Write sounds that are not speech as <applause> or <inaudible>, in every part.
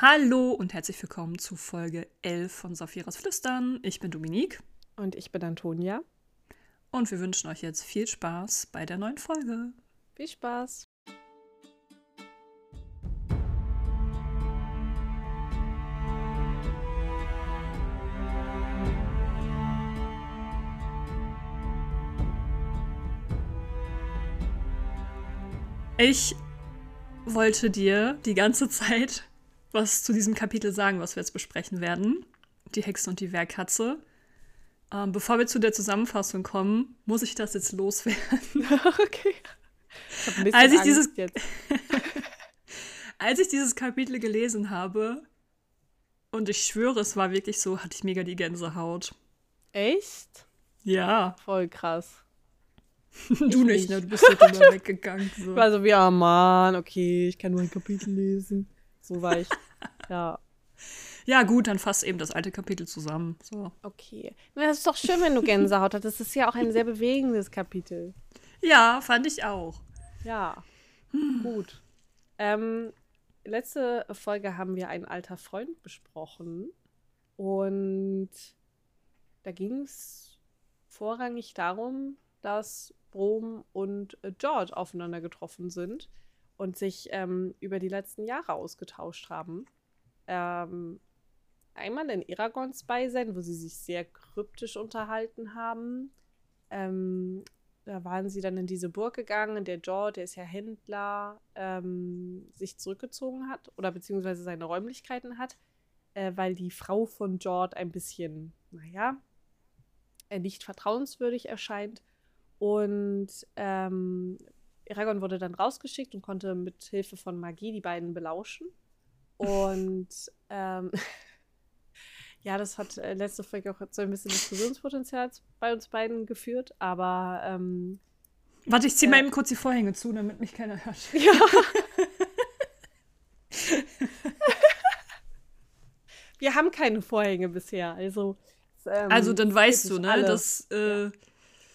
Hallo und herzlich willkommen zu Folge 11 von Saphiras Flüstern. Ich bin Dominique. Und ich bin Antonia. Und wir wünschen euch jetzt viel Spaß bei der neuen Folge. Viel Spaß. Ich wollte dir die ganze Zeit was zu diesem Kapitel sagen, was wir jetzt besprechen werden. Die Hexe und die Wehrkatze. Ähm, bevor wir zu der Zusammenfassung kommen, muss ich das jetzt loswerden. <laughs> okay. Ich als ich dieses <laughs> als ich dieses Kapitel gelesen habe und ich schwöre, es war wirklich so, hatte ich mega die Gänsehaut. Echt? Ja. Voll krass. <laughs> du nicht, ne? Du bist halt immer weggegangen. So. Ich war so wie, ah oh Mann, okay, ich kann nur ein Kapitel lesen. So war ich. Ja. Ja, gut, dann fass eben das alte Kapitel zusammen. So. Okay. Das ist doch schön, wenn du Gänsehaut hast. Das ist ja auch ein sehr bewegendes Kapitel. Ja, fand ich auch. Ja. Hm. Gut. Ähm, letzte Folge haben wir einen alter Freund besprochen. Und da ging es vorrangig darum, dass Brom und äh, George aufeinander getroffen sind und sich ähm, über die letzten Jahre ausgetauscht haben. Ähm, einmal in Aragons Beisein, wo sie sich sehr kryptisch unterhalten haben. Ähm, da waren sie dann in diese Burg gegangen, in der George, der ist ja Händler, ähm, sich zurückgezogen hat oder beziehungsweise seine Räumlichkeiten hat, äh, weil die Frau von George ein bisschen, naja, äh, nicht vertrauenswürdig erscheint. Und ähm, Eragon wurde dann rausgeschickt und konnte mit Hilfe von Magie die beiden belauschen. Und ähm, <laughs> ja, das hat äh, letzte Folge auch zu ein bisschen Diskussionspotenzial bei uns beiden geführt, aber ähm, Warte, ich ziehe äh, mal eben kurz die Vorhänge zu, damit mich keiner hört. <laughs> Ja. <laughs> Wir haben keine Vorhänge bisher, also. Ähm, also dann weißt du, ne, dass, äh, ja.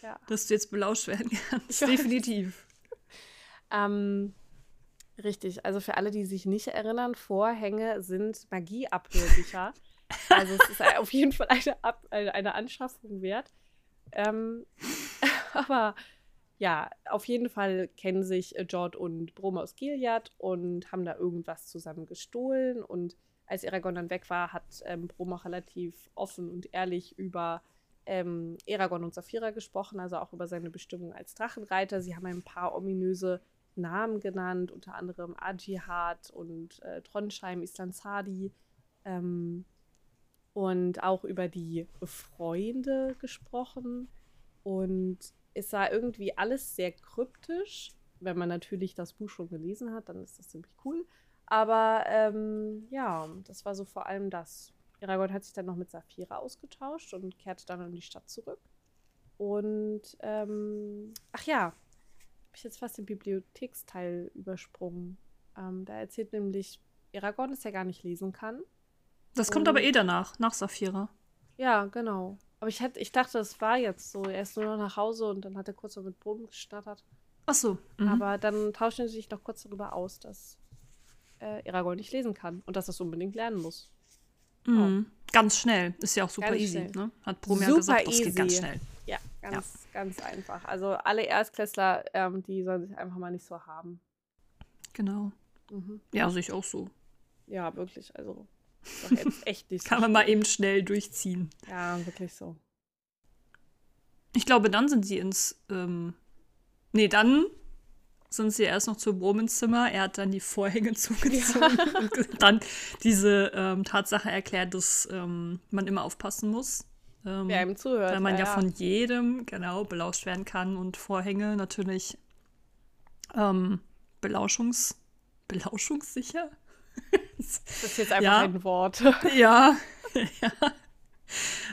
Ja. dass du jetzt belauscht werden kannst. Definitiv. Ähm, richtig, also für alle, die sich nicht erinnern, Vorhänge sind Magieabhörbücher. also es ist auf jeden Fall eine, Ab eine, Anschaffung wert. Ähm, <laughs> aber ja, auf jeden Fall kennen sich Jord und Brom aus Gilead und haben da irgendwas zusammen gestohlen. Und als Eragon dann weg war, hat ähm, Brom auch relativ offen und ehrlich über ähm, Eragon und Saphira gesprochen, also auch über seine Bestimmung als Drachenreiter. Sie haben ein paar ominöse Namen genannt, unter anderem Ajihad und äh, Trondheim, Islandsadi. Ähm, und auch über die Freunde gesprochen. Und es war irgendwie alles sehr kryptisch. Wenn man natürlich das Buch schon gelesen hat, dann ist das ziemlich cool. Aber ähm, ja, das war so vor allem das. Aragorn hat sich dann noch mit Saphira ausgetauscht und kehrte dann in die Stadt zurück. Und ähm, ach ja, habe ich jetzt fast den Bibliotheksteil übersprungen. Ähm, da erzählt nämlich Aragorn, dass er gar nicht lesen kann. Das kommt aber eh danach, nach Saphira. Ja, genau. Aber ich, hätte, ich dachte, es war jetzt so. Er ist nur noch nach Hause und dann hat er kurz noch mit Boden geschnattert. Ach so. Mhm. Aber dann tauschen sie sich noch kurz darüber aus, dass äh, Aragorn nicht lesen kann und dass er es unbedingt lernen muss. Mhm. Oh. Ganz schnell. Ist ja auch super ganz easy, ne? Hat Bromia gesagt, das geht ganz schnell. Ganz, ja. ganz einfach. Also alle Erstklässler, ähm, die sollen sich einfach mal nicht so haben. Genau. Mhm. Ja, sehe ich auch so. Ja, wirklich. Also <laughs> echt nicht. Kann man mal eben schnell durchziehen. Ja, wirklich so. Ich glaube, dann sind sie ins. Ähm, nee, dann sind sie erst noch zu Bromens Zimmer. Er hat dann die Vorhänge <laughs> zugezogen ja. und dann diese ähm, Tatsache erklärt, dass ähm, man immer aufpassen muss. Ähm, Wer ihm zuhört. Weil man ja, ja, von jedem, genau, belauscht werden kann und Vorhänge natürlich ähm, Belauschungs, belauschungssicher. das ist jetzt einfach ja. ein Wort. <laughs> ja, ja,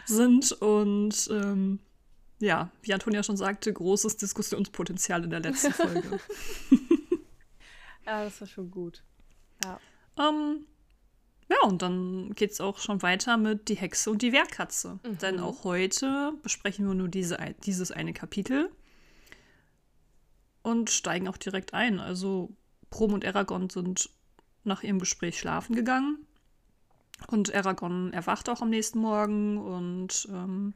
sind und ähm, ja, wie Antonia schon sagte, großes Diskussionspotenzial in der letzten Folge. <laughs> ja, das war schon gut. Ja. Ähm, ja, und dann geht es auch schon weiter mit Die Hexe und die Wehrkatze. Mhm. Denn auch heute besprechen wir nur diese, dieses eine Kapitel und steigen auch direkt ein. Also Prom und Aragorn sind nach ihrem Gespräch schlafen gegangen. Und Aragorn erwacht auch am nächsten Morgen. Und ähm,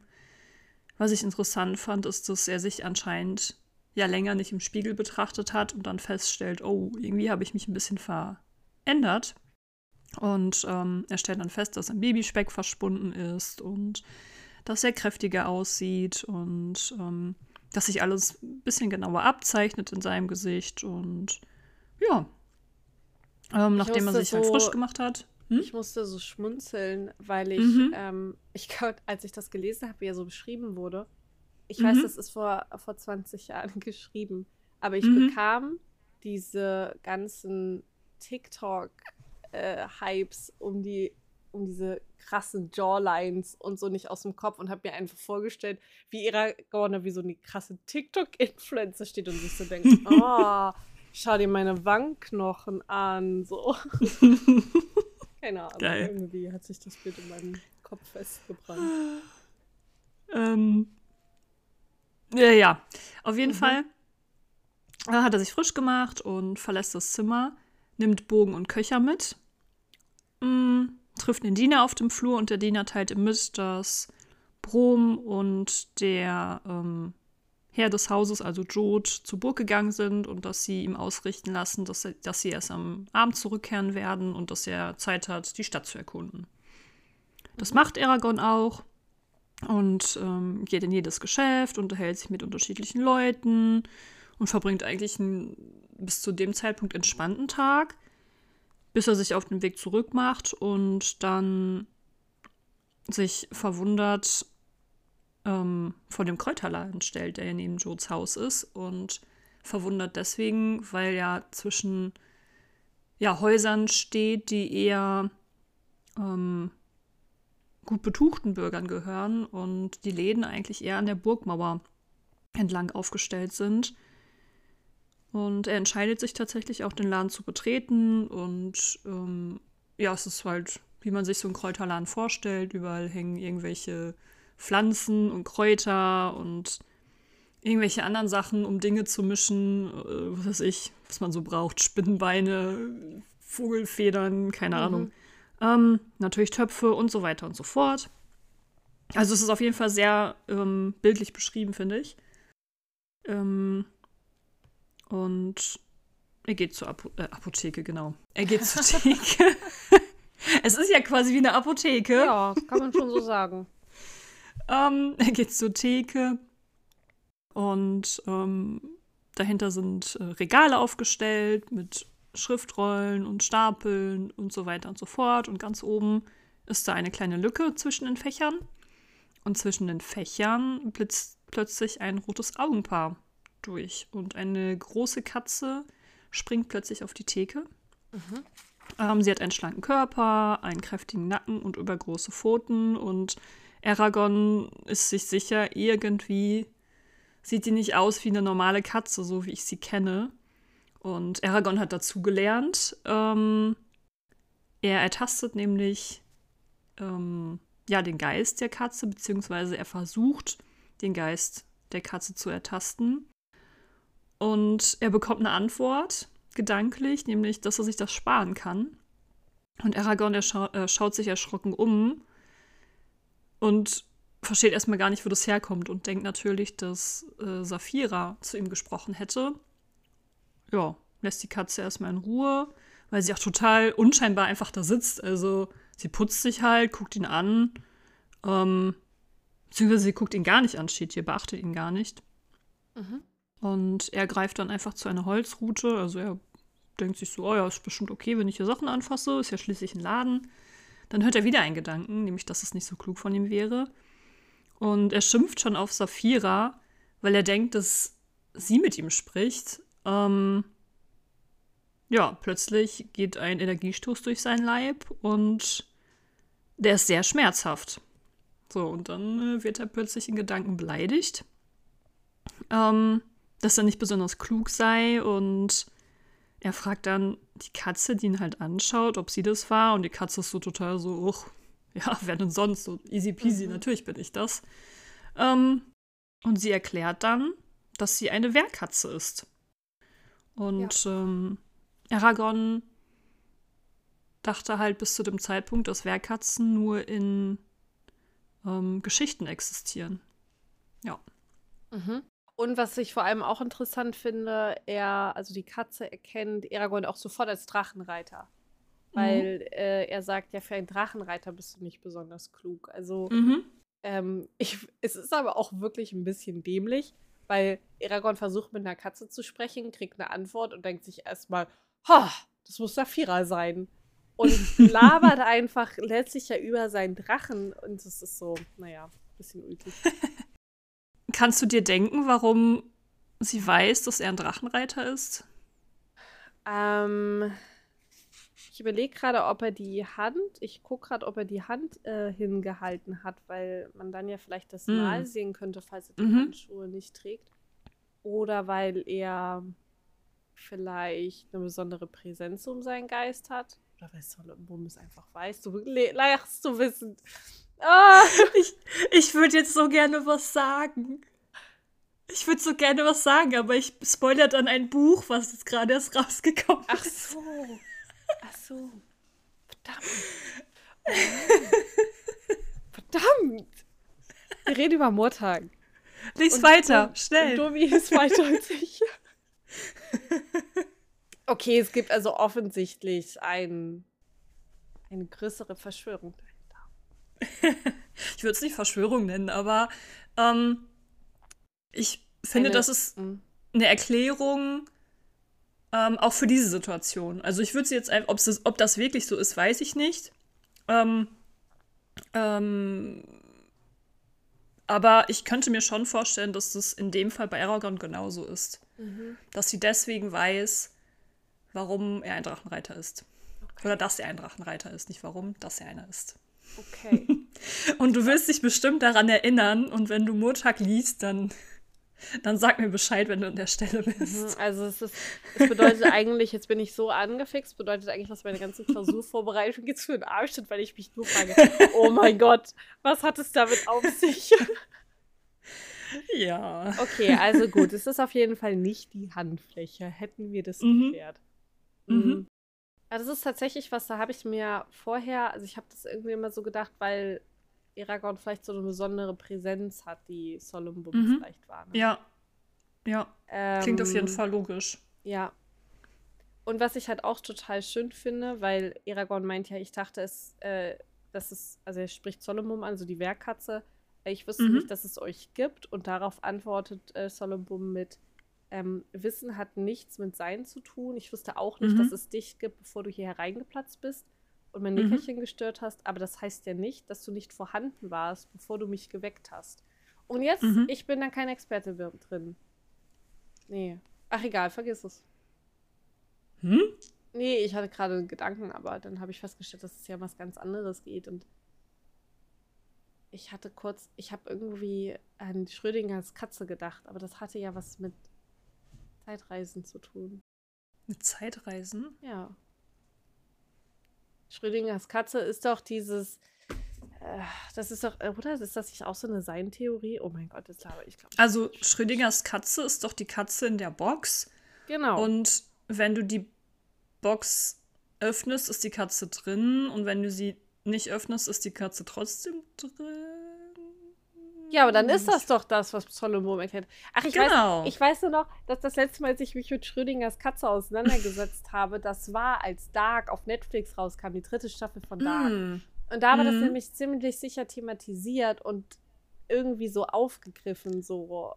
was ich interessant fand, ist, dass er sich anscheinend ja länger nicht im Spiegel betrachtet hat und dann feststellt, oh, irgendwie habe ich mich ein bisschen verändert. Und ähm, er stellt dann fest, dass sein Babyspeck verschwunden ist und dass er kräftiger aussieht und ähm, dass sich alles ein bisschen genauer abzeichnet in seinem Gesicht. Und ja, ähm, nachdem er sich so, halt frisch gemacht hat. Hm? Ich musste so schmunzeln, weil ich, mhm. ähm, ich <laughs> glaube, als ich das gelesen habe, wie er so beschrieben wurde, ich mhm. weiß, das ist vor, vor 20 Jahren <laughs> geschrieben, aber ich mhm. bekam diese ganzen TikTok-Hypes äh, um die um diese krassen Jawlines und so nicht aus dem Kopf und habe mir einfach vorgestellt, wie Aragorn wie so eine krasse TikTok-Influencer steht und sich so denkt, oh, <laughs> schau dir meine Wangenknochen an, so. <laughs> Keine Ahnung, Geil. irgendwie hat sich das Bild in meinem Kopf festgebrannt. <gasps> Ähm, ja, ja. Auf jeden mhm. Fall äh, hat er sich frisch gemacht und verlässt das Zimmer, nimmt Bogen und Köcher mit, mh, trifft den Diener auf dem Flur und der Diener teilt ihm mit, dass Brom und der ähm, Herr des Hauses, also Jod, zur Burg gegangen sind und dass sie ihm ausrichten lassen, dass, er, dass sie erst am Abend zurückkehren werden und dass er Zeit hat, die Stadt zu erkunden. Das macht Aragorn auch und ähm, geht in jedes Geschäft, unterhält sich mit unterschiedlichen Leuten und verbringt eigentlich einen bis zu dem Zeitpunkt entspannten Tag, bis er sich auf den Weg zurück macht und dann sich verwundert ähm, vor dem Kräuterladen stellt, der ja neben Joes Haus ist und verwundert deswegen, weil ja zwischen ja, Häusern steht, die eher ähm, gut betuchten Bürgern gehören und die Läden eigentlich eher an der Burgmauer entlang aufgestellt sind. Und er entscheidet sich tatsächlich auch, den Laden zu betreten. Und ähm, ja, es ist halt, wie man sich so einen Kräuterladen vorstellt. Überall hängen irgendwelche Pflanzen und Kräuter und irgendwelche anderen Sachen, um Dinge zu mischen. Äh, was weiß ich, was man so braucht. Spinnenbeine, Vogelfedern, keine mhm. Ahnung. Ähm, natürlich Töpfe und so weiter und so fort. Also es ist auf jeden Fall sehr ähm, bildlich beschrieben, finde ich. Ähm, und er geht zur Apo äh, Apotheke, genau. Er geht zur <laughs> Theke. es ist ja quasi wie eine Apotheke. Ja, kann man schon so sagen. <laughs> ähm, er geht zur Theke und ähm, dahinter sind äh, Regale aufgestellt mit Schriftrollen und Stapeln und so weiter und so fort. Und ganz oben ist da eine kleine Lücke zwischen den Fächern. Und zwischen den Fächern blitzt plötzlich ein rotes Augenpaar durch. Und eine große Katze springt plötzlich auf die Theke. Mhm. Ähm, sie hat einen schlanken Körper, einen kräftigen Nacken und übergroße Pfoten. Und Aragorn ist sich sicher, irgendwie sieht die nicht aus wie eine normale Katze, so wie ich sie kenne. Und Aragorn hat dazugelernt. Ähm, er ertastet nämlich ähm, ja, den Geist der Katze, beziehungsweise er versucht, den Geist der Katze zu ertasten. Und er bekommt eine Antwort, gedanklich, nämlich, dass er sich das sparen kann. Und Aragorn, scha äh, schaut sich erschrocken um und versteht erstmal gar nicht, wo das herkommt und denkt natürlich, dass äh, Saphira zu ihm gesprochen hätte ja, lässt die Katze erstmal in Ruhe, weil sie auch total unscheinbar einfach da sitzt. Also sie putzt sich halt, guckt ihn an, ähm, beziehungsweise sie guckt ihn gar nicht an, steht hier, beachtet ihn gar nicht. Mhm. Und er greift dann einfach zu einer Holzrute. Also er denkt sich so, oh ja, ist bestimmt okay, wenn ich hier Sachen anfasse, ist ja schließlich ein Laden. Dann hört er wieder einen Gedanken, nämlich, dass es nicht so klug von ihm wäre. Und er schimpft schon auf Saphira, weil er denkt, dass sie mit ihm spricht, ähm, ja, plötzlich geht ein Energiestoß durch seinen Leib und der ist sehr schmerzhaft. So, und dann äh, wird er plötzlich in Gedanken beleidigt, ähm, dass er nicht besonders klug sei und er fragt dann die Katze, die ihn halt anschaut, ob sie das war und die Katze ist so total so, uch, ja, wer denn sonst? So easy peasy, mhm. natürlich bin ich das. Ähm, und sie erklärt dann, dass sie eine Wehrkatze ist. Und ja. ähm, Aragorn dachte halt bis zu dem Zeitpunkt, dass Wehrkatzen nur in ähm, Geschichten existieren. Ja. Mhm. Und was ich vor allem auch interessant finde, er, also die Katze erkennt Aragorn auch sofort als Drachenreiter. Mhm. Weil mhm. äh, er sagt, ja, für einen Drachenreiter bist du nicht besonders klug. Also, mhm. ähm, <laughs> ich, es ist aber auch wirklich ein bisschen dämlich, weil Aragorn versucht mit einer Katze zu sprechen, kriegt eine Antwort und denkt sich erstmal, ha, das muss Saphira sein. Und <laughs> labert einfach letztlich ja über seinen Drachen. Und es ist so, naja, ein bisschen ulkig. <laughs> Kannst du dir denken, warum sie weiß, dass er ein Drachenreiter ist? Ähm, ich überlege gerade, ob er die Hand, ich gucke gerade, ob er die Hand äh, hingehalten hat, weil man dann ja vielleicht das mm. Mal sehen könnte, falls er die mhm. Handschuhe nicht trägt. Oder weil er vielleicht eine besondere Präsenz um seinen Geist hat. Oder weil Solomon es einfach weiß. Du lachst du wissend. Ah. Ich, ich würde jetzt so gerne was sagen. Ich würde so gerne was sagen, aber ich spoilere dann ein Buch, was jetzt gerade erst rausgekommen ist. Ach so. Ach so. Verdammt. <laughs> Verdammt. Wir reden über Murtag. Lies weiter, und, schnell. Und Domi ist weiter als ich. <laughs> Okay, es gibt also offensichtlich ein, eine größere Verschwörung. Ich würde es nicht Verschwörung nennen, aber ähm, ich finde, eine, das ist mh. eine Erklärung ähm, auch für diese Situation. Also ich würde sie jetzt einfach, ob das wirklich so ist, weiß ich nicht. Ähm, ähm, aber ich könnte mir schon vorstellen, dass das in dem Fall bei Aragorn genauso ist. Mhm. Dass sie deswegen weiß, warum er ein Drachenreiter ist. Okay. Oder dass er ein Drachenreiter ist. Nicht warum, dass er einer ist. Okay. <laughs> und du wirst dich bestimmt daran erinnern. Und wenn du Murtag liest, dann, dann sag mir Bescheid, wenn du an der Stelle bist. Mhm, also es, ist, es bedeutet eigentlich, jetzt bin ich so angefixt, bedeutet eigentlich, dass meine ganze Klausurvorbereitung jetzt für den Arsch sind, weil ich mich nur frage, oh mein Gott, was hat es damit auf sich? Ja. Okay, also gut, es ist auf jeden Fall nicht die Handfläche. Hätten wir das mhm. geklärt. Mhm. Mhm. Also das ist tatsächlich was, da habe ich mir vorher, also ich habe das irgendwie immer so gedacht, weil Aragorn vielleicht so eine besondere Präsenz hat, die Solumbum mhm. vielleicht war. Ne? Ja. Ja. Ähm, Klingt auf jeden Fall logisch. Ja. Und was ich halt auch total schön finde, weil Aragorn meint ja, ich dachte es, äh, das ist, also er spricht Solomon an, also die Werkkatze. Ich wusste mhm. nicht, dass es euch gibt. Und darauf antwortet äh, Solomon mit, ähm, Wissen hat nichts mit Sein zu tun. Ich wusste auch nicht, mhm. dass es dich gibt, bevor du hier hereingeplatzt bist und mein mhm. Nickerchen gestört hast. Aber das heißt ja nicht, dass du nicht vorhanden warst, bevor du mich geweckt hast. Und jetzt, mhm. ich bin dann kein Experte drin. Nee. Ach egal, vergiss es. Hm? Nee, ich hatte gerade einen Gedanken, aber dann habe ich festgestellt, dass es ja um was ganz anderes geht. Und ich hatte kurz, ich habe irgendwie an Schrödingers Katze gedacht, aber das hatte ja was mit Zeitreisen zu tun. Mit Zeitreisen? Ja. Schrödingers Katze ist doch dieses. Äh, das ist doch, oder? Ist das nicht auch so eine Sein-Theorie? Oh mein Gott, das glaube ich. Glaub, also, Schrödingers Katze ist doch die Katze in der Box. Genau. Und wenn du die Box öffnest, ist die Katze drin. Und wenn du sie nicht öffnest, ist die Katze trotzdem drin. Ja, aber dann ist das doch das, was Solomon erklärt. Ach, ich, genau. weiß, ich weiß nur noch, dass das letzte Mal, als ich mich mit Schrödingers Katze auseinandergesetzt <laughs> habe, das war, als Dark auf Netflix rauskam, die dritte Staffel von Dark. Mm. Und da war mm. das nämlich ziemlich sicher thematisiert und irgendwie so aufgegriffen, so.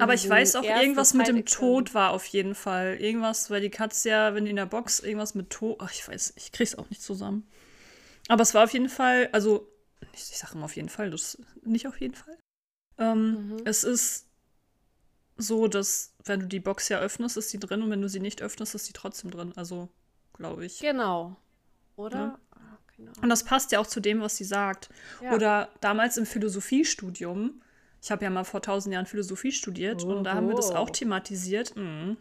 Aber ich weiß auch, irgendwas mit dem Tod war auf jeden Fall. Irgendwas, weil die Katze ja, wenn die in der Box irgendwas mit Tod. Ach, ich weiß, ich krieg's auch nicht zusammen. Aber es war auf jeden Fall, also ich, ich sage immer auf jeden Fall, das nicht auf jeden Fall. Ähm, mhm. Es ist so, dass wenn du die Box ja öffnest, ist sie drin und wenn du sie nicht öffnest, ist sie trotzdem drin. Also, glaube ich. Genau. Oder? Ja. Ah, genau. Und das passt ja auch zu dem, was sie sagt. Ja. Oder damals im Philosophiestudium, ich habe ja mal vor tausend Jahren Philosophie studiert Oho. und da haben wir das auch thematisiert. Mhm.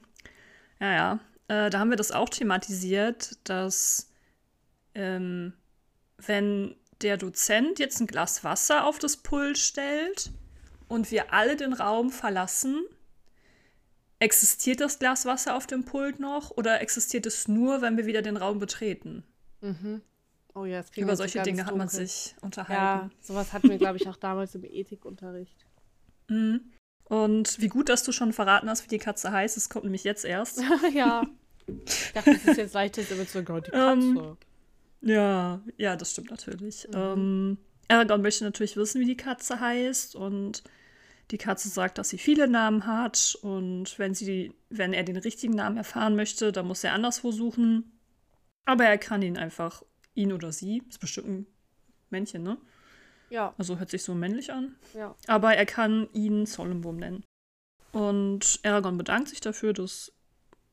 Ja, ja. Äh, da haben wir das auch thematisiert, dass ähm, wenn der Dozent jetzt ein Glas Wasser auf das Pult stellt und wir alle den Raum verlassen, existiert das Glas Wasser auf dem Pult noch oder existiert es nur, wenn wir wieder den Raum betreten? Mhm. Oh ja, Über solche Dinge hat man sich Ja, unterhalten. sowas hatten wir, glaube ich, auch damals im Ethikunterricht. Mhm. Und wie gut, dass du schon verraten hast, wie die Katze heißt. Es kommt nämlich jetzt erst. <laughs> ja. Ich dachte, es ist jetzt leichter, damit zu die <laughs> Katze. Ähm, Ja, ja, das stimmt natürlich. Mhm. Ähm, Aragorn möchte natürlich wissen, wie die Katze heißt und die Katze sagt, dass sie viele Namen hat und wenn sie, wenn er den richtigen Namen erfahren möchte, dann muss er anderswo suchen. Aber er kann ihn einfach, ihn oder sie, ist bestimmt ein Männchen, ne? ja, Also hört sich so männlich an. ja. Aber er kann ihn Solemnwurm nennen. Und Aragorn bedankt sich dafür, dass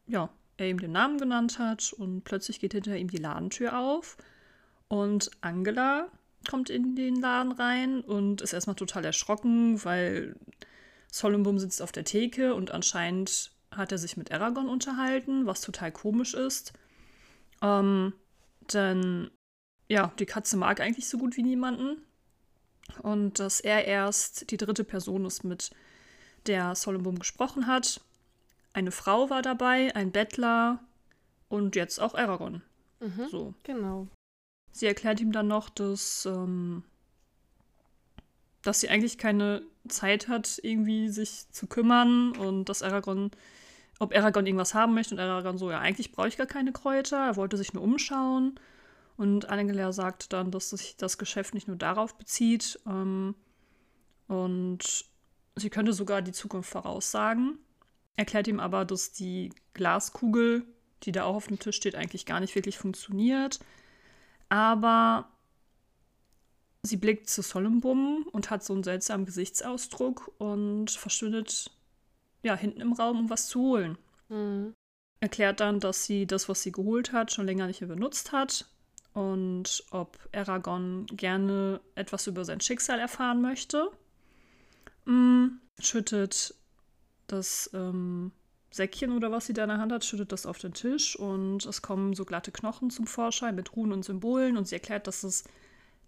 ja, er ihm den Namen genannt hat. Und plötzlich geht hinter ihm die Ladentür auf. Und Angela kommt in den Laden rein und ist erstmal total erschrocken, weil Solemnwurm sitzt auf der Theke und anscheinend hat er sich mit Aragorn unterhalten, was total komisch ist. Ähm, denn ja, die Katze mag eigentlich so gut wie niemanden und dass er erst die dritte Person ist, mit der Solemnboom gesprochen hat. Eine Frau war dabei, ein Bettler und jetzt auch Aragorn. Mhm. So. Genau. Sie erklärt ihm dann noch, dass, ähm, dass sie eigentlich keine Zeit hat, irgendwie sich zu kümmern und dass Aragorn, ob Aragorn irgendwas haben möchte und Aragorn so, ja, eigentlich brauche ich gar keine Kräuter, er wollte sich nur umschauen. Und Angela sagt dann, dass sich das Geschäft nicht nur darauf bezieht ähm, und sie könnte sogar die Zukunft voraussagen. Erklärt ihm aber, dass die Glaskugel, die da auch auf dem Tisch steht, eigentlich gar nicht wirklich funktioniert. Aber sie blickt zu Solemnbum und hat so einen seltsamen Gesichtsausdruck und verschwindet ja hinten im Raum, um was zu holen. Mhm. Erklärt dann, dass sie das, was sie geholt hat, schon länger nicht mehr benutzt hat und ob Aragorn gerne etwas über sein Schicksal erfahren möchte. Mm, schüttet das ähm, Säckchen oder was sie da in der Hand hat, schüttet das auf den Tisch und es kommen so glatte Knochen zum Vorschein mit Runen und Symbolen und sie erklärt, dass es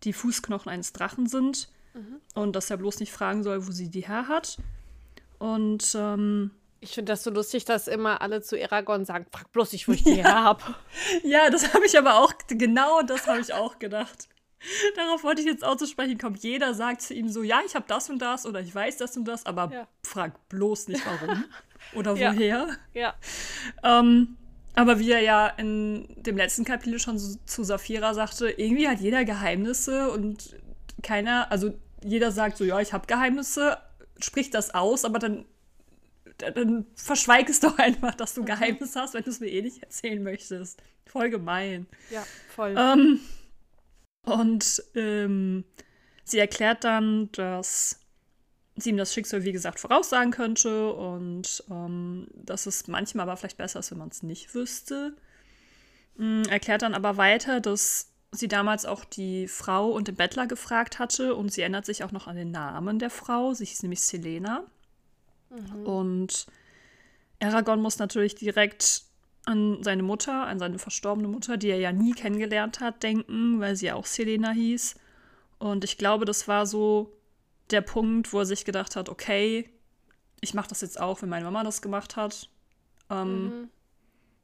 die Fußknochen eines Drachen sind Mhm. und dass er bloß nicht fragen soll, wo sie die her hat. Und ähm, Ich finde das so lustig, dass immer alle zu Aragorn sagen, frag bloß nicht, wo ich <laughs> die her habe. ja, das habe ich aber auch, genau das habe ich auch gedacht. <laughs> Darauf wollte ich jetzt auch zu sprechen kommen. Jeder sagt zu ihm so, ja, ich habe das und das oder ich weiß das und das, aber Ja. frag bloß nicht warum <laughs> oder Ja. woher. ja. Ähm, aber wie er ja in dem letzten Kapitel schon so, zu Saphira sagte, irgendwie hat jeder Geheimnisse und keiner, also jeder sagt so, ja, ich habe Geheimnisse, spricht das aus, aber dann, dann verschweig es doch <laughs> einfach, dass du Geheimnisse hast, wenn du es mir eh nicht erzählen möchtest. Voll gemein. Ja, voll. Ähm, und ähm, sie erklärt dann, dass sie ihm das Schicksal, wie gesagt, voraussagen könnte und ähm, dass es manchmal aber vielleicht besser ist, wenn man es nicht wüsste. Ähm, erklärt dann aber weiter, dass sie damals auch die Frau und den Bettler gefragt hatte und sie erinnert sich auch noch an den Namen der Frau. Sie hieß nämlich Selena. Und Aragorn muss natürlich direkt an seine Mutter, an seine verstorbene Mutter, die er ja nie kennengelernt hat, denken, weil sie ja auch Selena hieß. Und ich glaube, das war so der Punkt, wo er sich gedacht hat, okay, ich mache das jetzt auch, wenn meine Mama das gemacht hat. Ähm, Mhm.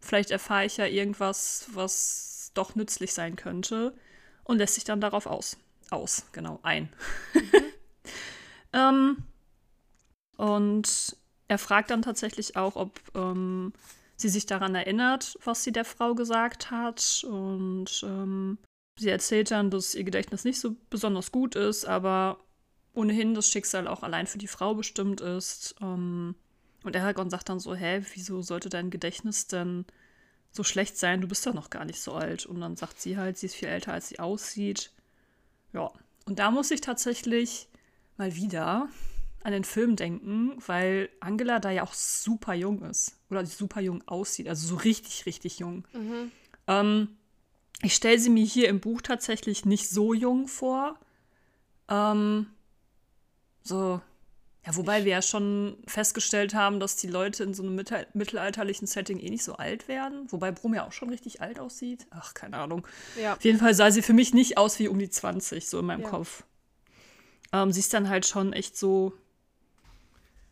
Vielleicht erfahre ich ja irgendwas, was doch nützlich sein könnte und lässt sich dann darauf aus. Aus, genau, ein. <laughs> ähm, und er fragt dann tatsächlich auch, ob ähm, sie sich daran erinnert, was sie der Frau gesagt hat. Und ähm, sie erzählt dann, dass ihr Gedächtnis nicht so besonders gut ist, aber ohnehin das Schicksal auch allein für die Frau bestimmt ist. Ähm, und Aragorn sagt dann so, hä, wieso sollte dein Gedächtnis denn so schlecht sein? Du bist doch noch gar nicht so alt. Und dann sagt sie halt, sie ist viel älter, als sie aussieht. Ja, und da muss ich tatsächlich mal wieder an den Film denken, weil Angela da ja auch super jung ist. Oder super jung aussieht. Also so richtig, richtig jung. Mhm. Ähm, ich stelle sie mir hier im Buch tatsächlich nicht so jung vor. Ähm, so, ja, wobei wir ja schon festgestellt haben, dass die Leute in so einem mittel mittelalterlichen Setting eh nicht so alt werden. Wobei Brum ja auch schon richtig alt aussieht. Ach, keine Ahnung. Ja. Auf jeden Fall sah sie für mich nicht aus wie um die 20, so in meinem Ja. Kopf. Ähm, sie ist dann halt schon echt so,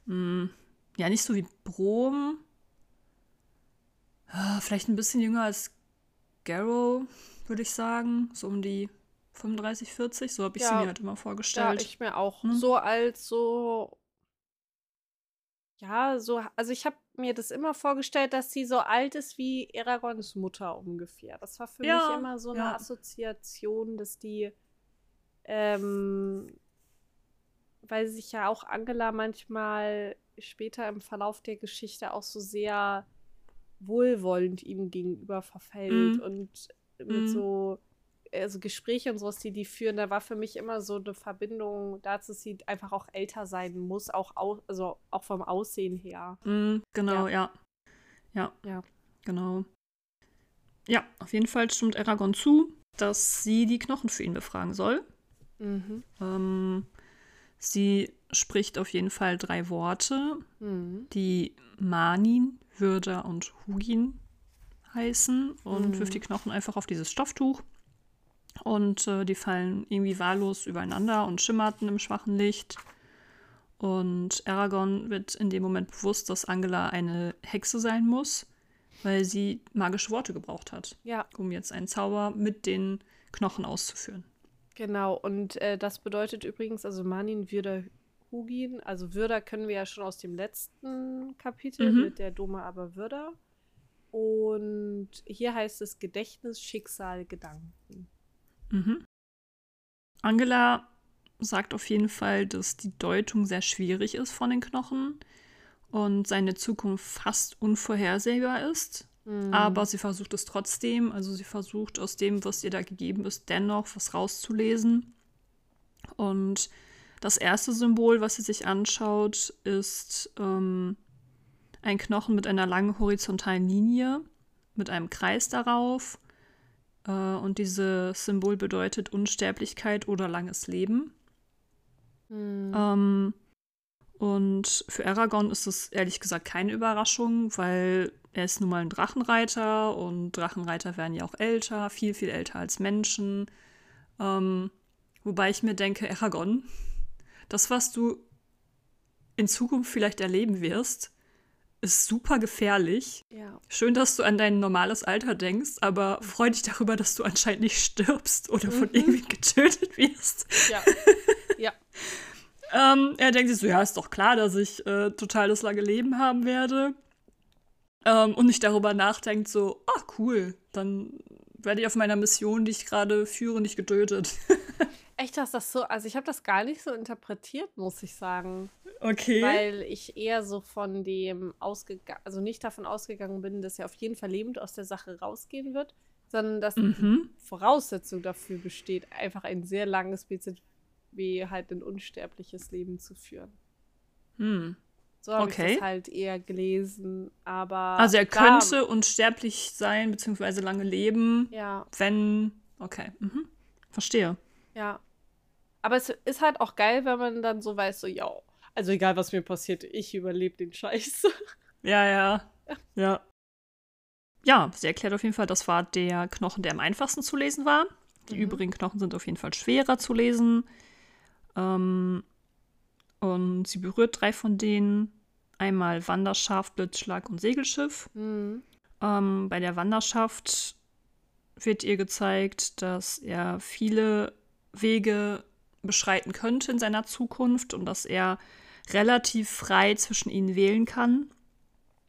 mh, ja, nicht so wie Brom. Ah, vielleicht ein bisschen jünger als Garrow. würde ich sagen. So um die 35, 40. So habe ich Ja. sie mir halt immer Ja, vorgestellt. ich mir auch. Hm? So als so. Ja, so. Also, ich habe mir das immer vorgestellt, dass sie so alt ist wie Aragons Mutter ungefähr. Das war für Ja, mich immer so eine ja. Assoziation, dass die. Ähm, weil sich ja auch Angela manchmal später im Verlauf der Geschichte auch so sehr wohlwollend ihm gegenüber verfällt Mhm. und mit Mhm. so also Gespräche und sowas, die die führen, da war für mich immer so eine Verbindung dazu, dass sie einfach auch älter sein muss, auch au also auch vom Aussehen her. Mm, genau, ja. ja. Ja. Genau. Ja, auf jeden Fall stimmt Aragorn zu, dass sie die Knochen für ihn befragen soll. Mhm. Ähm, sie spricht auf jeden Fall drei Worte, Mhm. die Manin, Würder und Hugin heißen und Mhm. wirft die Knochen einfach auf dieses Stofftuch. Und äh, die fallen irgendwie wahllos übereinander und schimmerten im schwachen Licht. Und Aragorn wird in dem Moment bewusst, dass Angela eine Hexe sein muss, weil sie magische Worte gebraucht hat, Ja, um jetzt einen Zauber mit den Knochen auszuführen. Genau. Und äh, das bedeutet übrigens, also Manin, Würder, Hugin, also Würder können wir ja schon aus dem letzten Kapitel Mhm. mit der Dome aber Würder. Und hier heißt es Gedächtnis, Schicksal, Gedanken. Mhm. Angela sagt auf jeden Fall, dass die Deutung sehr schwierig ist von den Knochen und seine Zukunft fast unvorhersehbar ist. Mhm. Aber sie versucht es trotzdem. Also sie versucht aus dem, was ihr da gegeben ist, dennoch was rauszulesen. Und das erste Symbol, was sie sich anschaut, ist ähm, ein Knochen mit einer langen horizontalen Linie, mit einem Kreis darauf. Äh, und dieses Symbol bedeutet Unsterblichkeit oder langes Leben. Mhm. Ähm, und für Aragorn ist es ehrlich gesagt keine Überraschung, weil er ist nun mal ein Drachenreiter und Drachenreiter werden ja auch älter, viel, viel älter als Menschen. Ähm, wobei ich mir denke, Aragorn, das, was du in Zukunft vielleicht erleben wirst, ist super gefährlich. ja. Schön, dass du an dein normales Alter denkst, aber freu dich darüber, dass du anscheinend nicht stirbst oder von Mhm. irgendwie getötet wirst. Ja. ja. <laughs> Ähm, er denkt sich so, ja, ist doch klar, dass ich äh, total das lange Leben haben werde. Ähm, und nicht darüber nachdenkt, so, ah, cool, dann werde ich auf meiner Mission, die ich gerade führe, nicht getötet. <laughs> Echt, dass das so, also ich habe das gar nicht so interpretiert, muss ich sagen. Okay. Weil ich eher so von dem ausgegangen, also nicht davon ausgegangen bin, dass er auf jeden Fall lebend aus der Sache rausgehen wird, sondern dass mhm. die Voraussetzung dafür besteht, einfach ein sehr langes BZW halt ein unsterbliches Leben zu führen. Hm. So habe ich Okay. das halt eher gelesen, aber Also er klar, könnte unsterblich sein, beziehungsweise lange leben, ja, wenn. Okay. Mhm. Verstehe. ja. Aber es ist halt auch geil, wenn man dann so weiß, so, ja, also egal was mir passiert, ich überlebe den Scheiß. <laughs> Ja, ja. Ja. Ja, sie erklärt auf jeden Fall, das war der Knochen, der am einfachsten zu lesen war. Die Mhm. übrigen Knochen sind auf jeden Fall schwerer zu lesen. Ähm, und sie berührt drei von denen. Einmal Wanderschaft, Blitzschlag und Segelschiff. Mhm. Ähm, bei der Wanderschaft wird ihr gezeigt, dass er viele Wege beschreiten könnte in seiner Zukunft und dass er relativ frei zwischen ihnen wählen kann.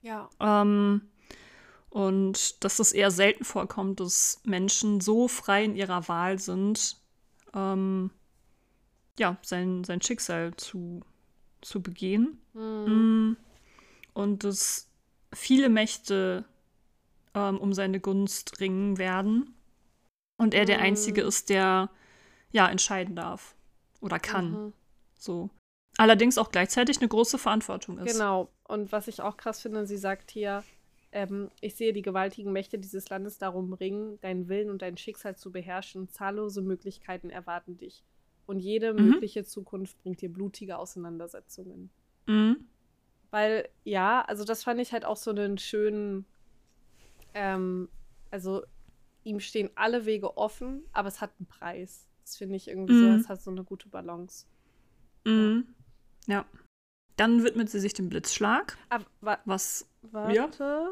Ja. Ähm, und dass es eher selten vorkommt, dass Menschen so frei in ihrer Wahl sind, ähm, ja, sein, sein Schicksal zu, zu begehen. Mhm. Mm. Und dass viele Mächte ähm, um seine Gunst ringen werden. Und er der Mm. Einzige ist, der ja entscheiden darf oder kann. Mhm. So. Allerdings auch gleichzeitig eine große Verantwortung ist. Genau. Und was ich auch krass finde, sie sagt hier, ähm, ich sehe die gewaltigen Mächte dieses Landes darum ringen, deinen Willen und dein Schicksal zu beherrschen. Zahllose Möglichkeiten erwarten dich. Und jede Mhm. mögliche Zukunft bringt dir blutige Auseinandersetzungen. Mhm. Weil, ja, also das fand ich halt auch so einen schönen, ähm, also ihm stehen alle Wege offen, aber es hat einen Preis. Das finde ich irgendwie so, Mhm. es hat so eine gute Balance. Mhm. Ja. Dann widmet sie sich dem Blitzschlag, Aber wa was warte,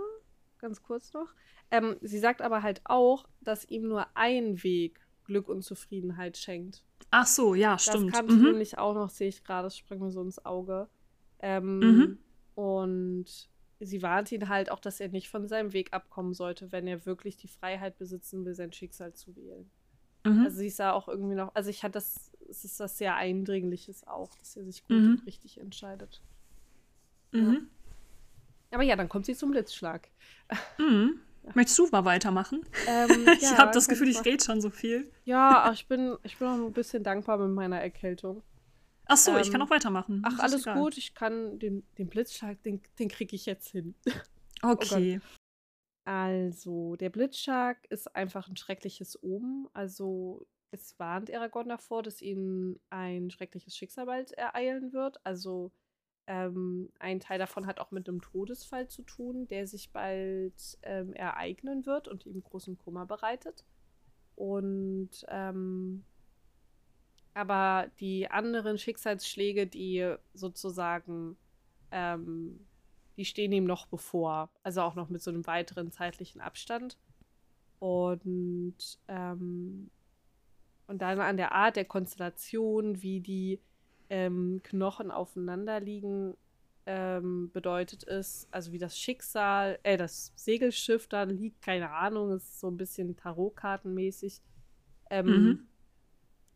ganz kurz noch. Ähm, sie sagt aber halt auch, dass ihm nur ein Weg Glück und Zufriedenheit schenkt. Ach so, ja, stimmt. Das kam mhm. nämlich auch noch, sehe ich gerade, das springt mir so ins Auge. Ähm, mhm. Und sie warnt ihn halt auch, dass er nicht von seinem Weg abkommen sollte, wenn er wirklich die Freiheit besitzen will, sein Schicksal zu wählen. Mhm. Also sie da auch irgendwie noch, also ich hatte das, es ist das sehr Eindringliches auch, dass er sich gut mhm. und richtig entscheidet. Ja. Mhm. Aber ja, dann kommt sie zum Blitzschlag. Mhm. Möchtest du mal weitermachen? Ähm, <laughs> ich ja, habe das Gefühl, ich rede schon so viel. Ja, ich bin, ich bin auch ein bisschen dankbar mit meiner Erkältung. Ach so, ähm, ich kann ähm, auch weitermachen. Ach, alles egal. gut. Ich kann den, den Blitzschlag, den, den kriege ich jetzt hin. <laughs> Oh okay. Oh also, der Blitzschlag ist einfach ein schreckliches Omen. Also, es warnt Aragorn davor, dass ihn ein schreckliches Schicksal bald ereilen wird. Also, ähm, ein Teil davon hat auch mit einem Todesfall zu tun, der sich bald ähm, ereignen wird und ihm großen Kummer bereitet. Und ähm, aber die anderen Schicksalsschläge, die sozusagen, ähm, die stehen ihm noch bevor. Also auch noch mit so einem weiteren zeitlichen Abstand. Und, ähm, und dann an der Art der Konstellation, wie die ähm, Knochen aufeinander liegen, ähm, bedeutet es, also wie das Schicksal, äh, das Segelschiff da liegt, keine Ahnung, ist so ein bisschen Tarotkartenmäßig, ähm, mhm.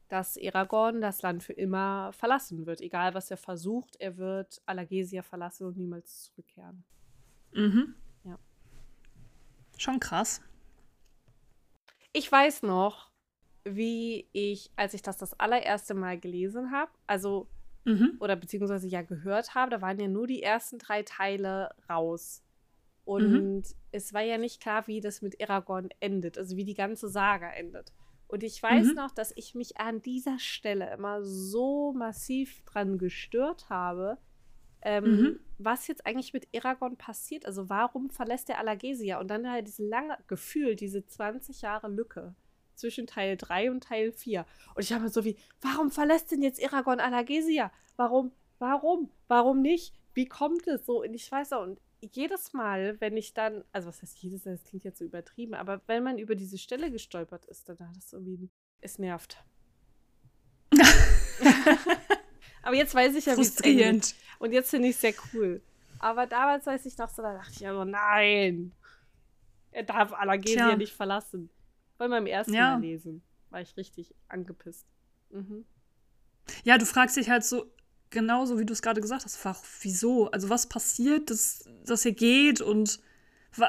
dass Aragorn das Land für immer verlassen wird. Egal was er versucht, er wird Alagesia verlassen und niemals zurückkehren. Mhm. Ja. Schon krass. Ich weiß noch, wie ich, als ich das das allererste Mal gelesen habe, also mhm. oder beziehungsweise ja gehört habe, da waren ja nur die ersten drei Teile raus. Und mhm. es war ja nicht klar, wie das mit Aragorn endet, also wie die ganze Saga endet. Und ich weiß mhm. noch, dass ich mich an dieser Stelle immer so massiv dran gestört habe, ähm, mhm. was jetzt eigentlich mit Aragorn passiert. Also warum verlässt er Alagesia? Und dann halt dieses lange Gefühl, diese 20 Jahre Lücke zwischen Teil 3 und Teil 4. Und ich habe mir so wie, warum verlässt denn jetzt Aragorn Alagesia? Warum? Warum? Warum nicht? Wie kommt es so? Und ich weiß auch, und jedes Mal, wenn ich dann, also was heißt jedes Mal, das klingt jetzt so übertrieben, aber wenn man über diese Stelle gestolpert ist, dann hat das irgendwie, es nervt. <laughs> aber jetzt weiß ich ja, wie es endet. Und jetzt finde ich es sehr cool. Aber damals weiß ich noch so, da dachte ich ja so, nein, er darf Alagesia nicht verlassen. Bei meinem ersten ja. Mal lesen war ich richtig angepisst. Mhm. Ja, du fragst dich halt so, genauso wie du es gerade gesagt hast, einfach, wieso? Also was passiert, dass das hier geht und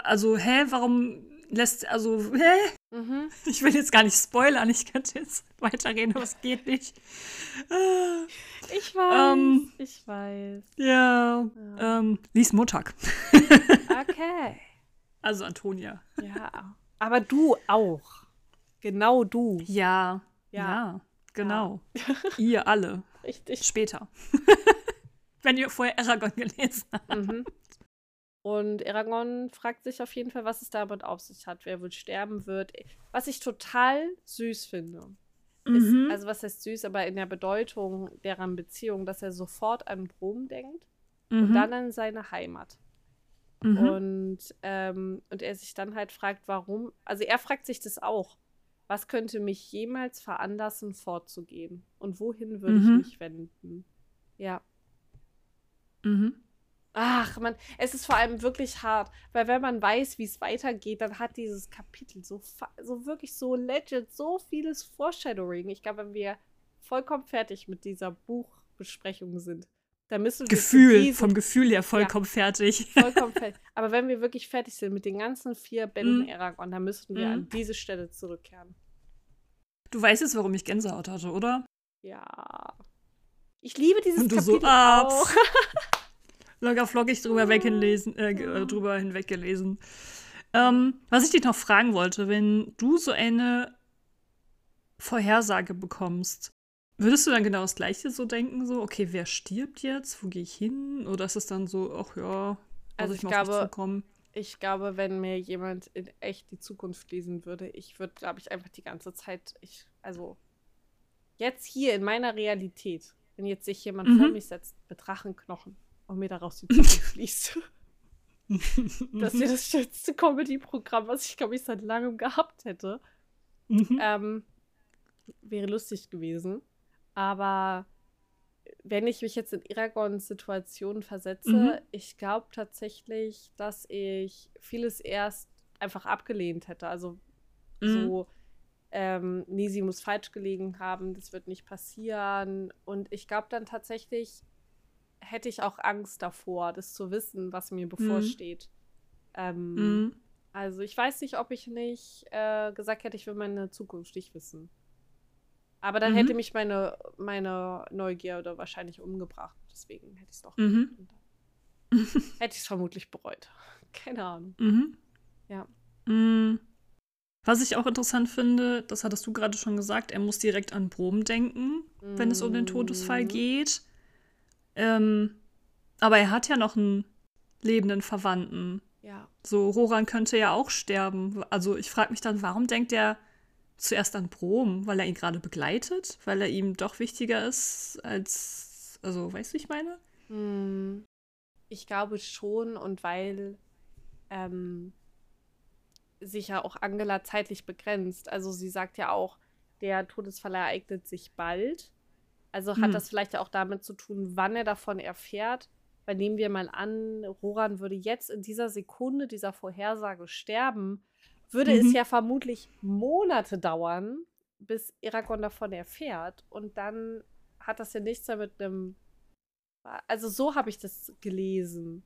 also, hä, warum lässt, also, hä? Mhm. <laughs> Ich will jetzt gar nicht spoilern, ich könnte jetzt weiterreden, aber es geht nicht. Ich weiß, ähm, ich weiß. Ja, ja. Ähm, lies Montag. okay. <laughs> Also Antonia. Ja, aber du auch. Genau du. Ja. Ja, ja genau. Ja. ihr alle. <laughs> Richtig. Später. <laughs> Wenn ihr vorher Aragorn gelesen habt. Mhm. Und Aragorn fragt sich auf jeden Fall, was es damit auf sich hat, wer wohl sterben wird. Was ich total süß finde. Mhm. Ist, also was heißt süß, aber in der Bedeutung deren Beziehung, dass er sofort an Brom denkt mhm. und dann an seine Heimat. Mhm. Und, ähm, und er sich dann halt fragt, warum. Also er fragt sich das auch. Was könnte mich jemals veranlassen, fortzugehen? Und wohin würde mhm. ich mich wenden? Ja. Mhm. Ach man, es ist vor allem wirklich hart, weil wenn man weiß, wie es weitergeht, dann hat dieses Kapitel so, so wirklich so legit, so vieles Foreshadowing. Ich glaube, wenn wir vollkommen fertig mit dieser Buchbesprechung sind, dann müssen wir. Gefühl, diesen, vom Gefühl her vollkommen ja, fertig. <laughs> Vollkommen fertig. Aber wenn wir wirklich fertig sind mit den ganzen vier Bänden mm. Aragorn, dann müssten wir mm. an diese Stelle zurückkehren. Du weißt jetzt, warum ich Gänsehaut hatte, oder? Ja. Ich liebe dieses Und du Kapitel so, auch. <laughs> Locker flockig drüber, weggelesen, äh, äh, drüber hinweggelesen. Ähm, was ich dich noch fragen wollte, wenn du so eine Vorhersage bekommst, würdest du dann genau das Gleiche so denken, so, okay, wer stirbt jetzt, wo gehe ich hin? Oder ist es dann so, ach ja, also ich, ich glaube, ich glaube, wenn mir jemand in echt die Zukunft lesen würde, ich würde, glaube ich, einfach die ganze Zeit, ich, also jetzt hier in meiner Realität, wenn jetzt sich jemand mhm. vor mich setzt mit Drachenknochen und mir daraus die Zukunft <laughs> liest. das wäre das schönste Comedy-Programm, was ich, glaube ich, seit langem gehabt hätte. Mhm. Ähm, wäre lustig gewesen. Aber wenn ich mich jetzt in Iragons Situation versetze, Mhm. ich glaube tatsächlich, dass ich vieles erst einfach abgelehnt hätte. Also Mhm. so, ähm, nee, sie muss falsch gelegen haben, das wird nicht passieren. Und ich glaube dann tatsächlich, hätte ich auch Angst davor, das zu wissen, was mir bevorsteht. Ähm, Mhm. also ich weiß nicht, ob ich nicht äh, gesagt hätte, ich will meine Zukunft nicht wissen. Aber dann Mhm. hätte mich meine, meine Neugierde wahrscheinlich umgebracht. Deswegen hätte ich es doch Mhm. <laughs> hätte ich es vermutlich bereut. <laughs> Keine Ahnung. Mhm. Ja. Mm. Was ich auch interessant finde, das hattest du gerade schon gesagt, er muss direkt an Brom denken, wenn es um den Todesfall Mhm. geht. Ähm, aber er hat ja noch einen lebenden Verwandten. Ja. So, Roran könnte ja auch sterben. Also ich frage mich dann, warum denkt er zuerst an Brom? Weil er ihn gerade begleitet? Weil er ihm doch wichtiger ist als. Also, weißt du, wie ich meine? Hm, Ich glaube schon und weil ähm, sich ja auch Angela zeitlich begrenzt. Also sie sagt ja auch, der Todesfall ereignet sich bald. Also hat Hm. das vielleicht auch damit zu tun, wann er davon erfährt. Weil nehmen wir mal an, Roran würde jetzt in dieser Sekunde dieser Vorhersage sterben, würde Mhm. es ja vermutlich Monate dauern, bis Eragon davon erfährt. Und dann hat das ja nichts mehr mit einem. Also so habe ich das gelesen.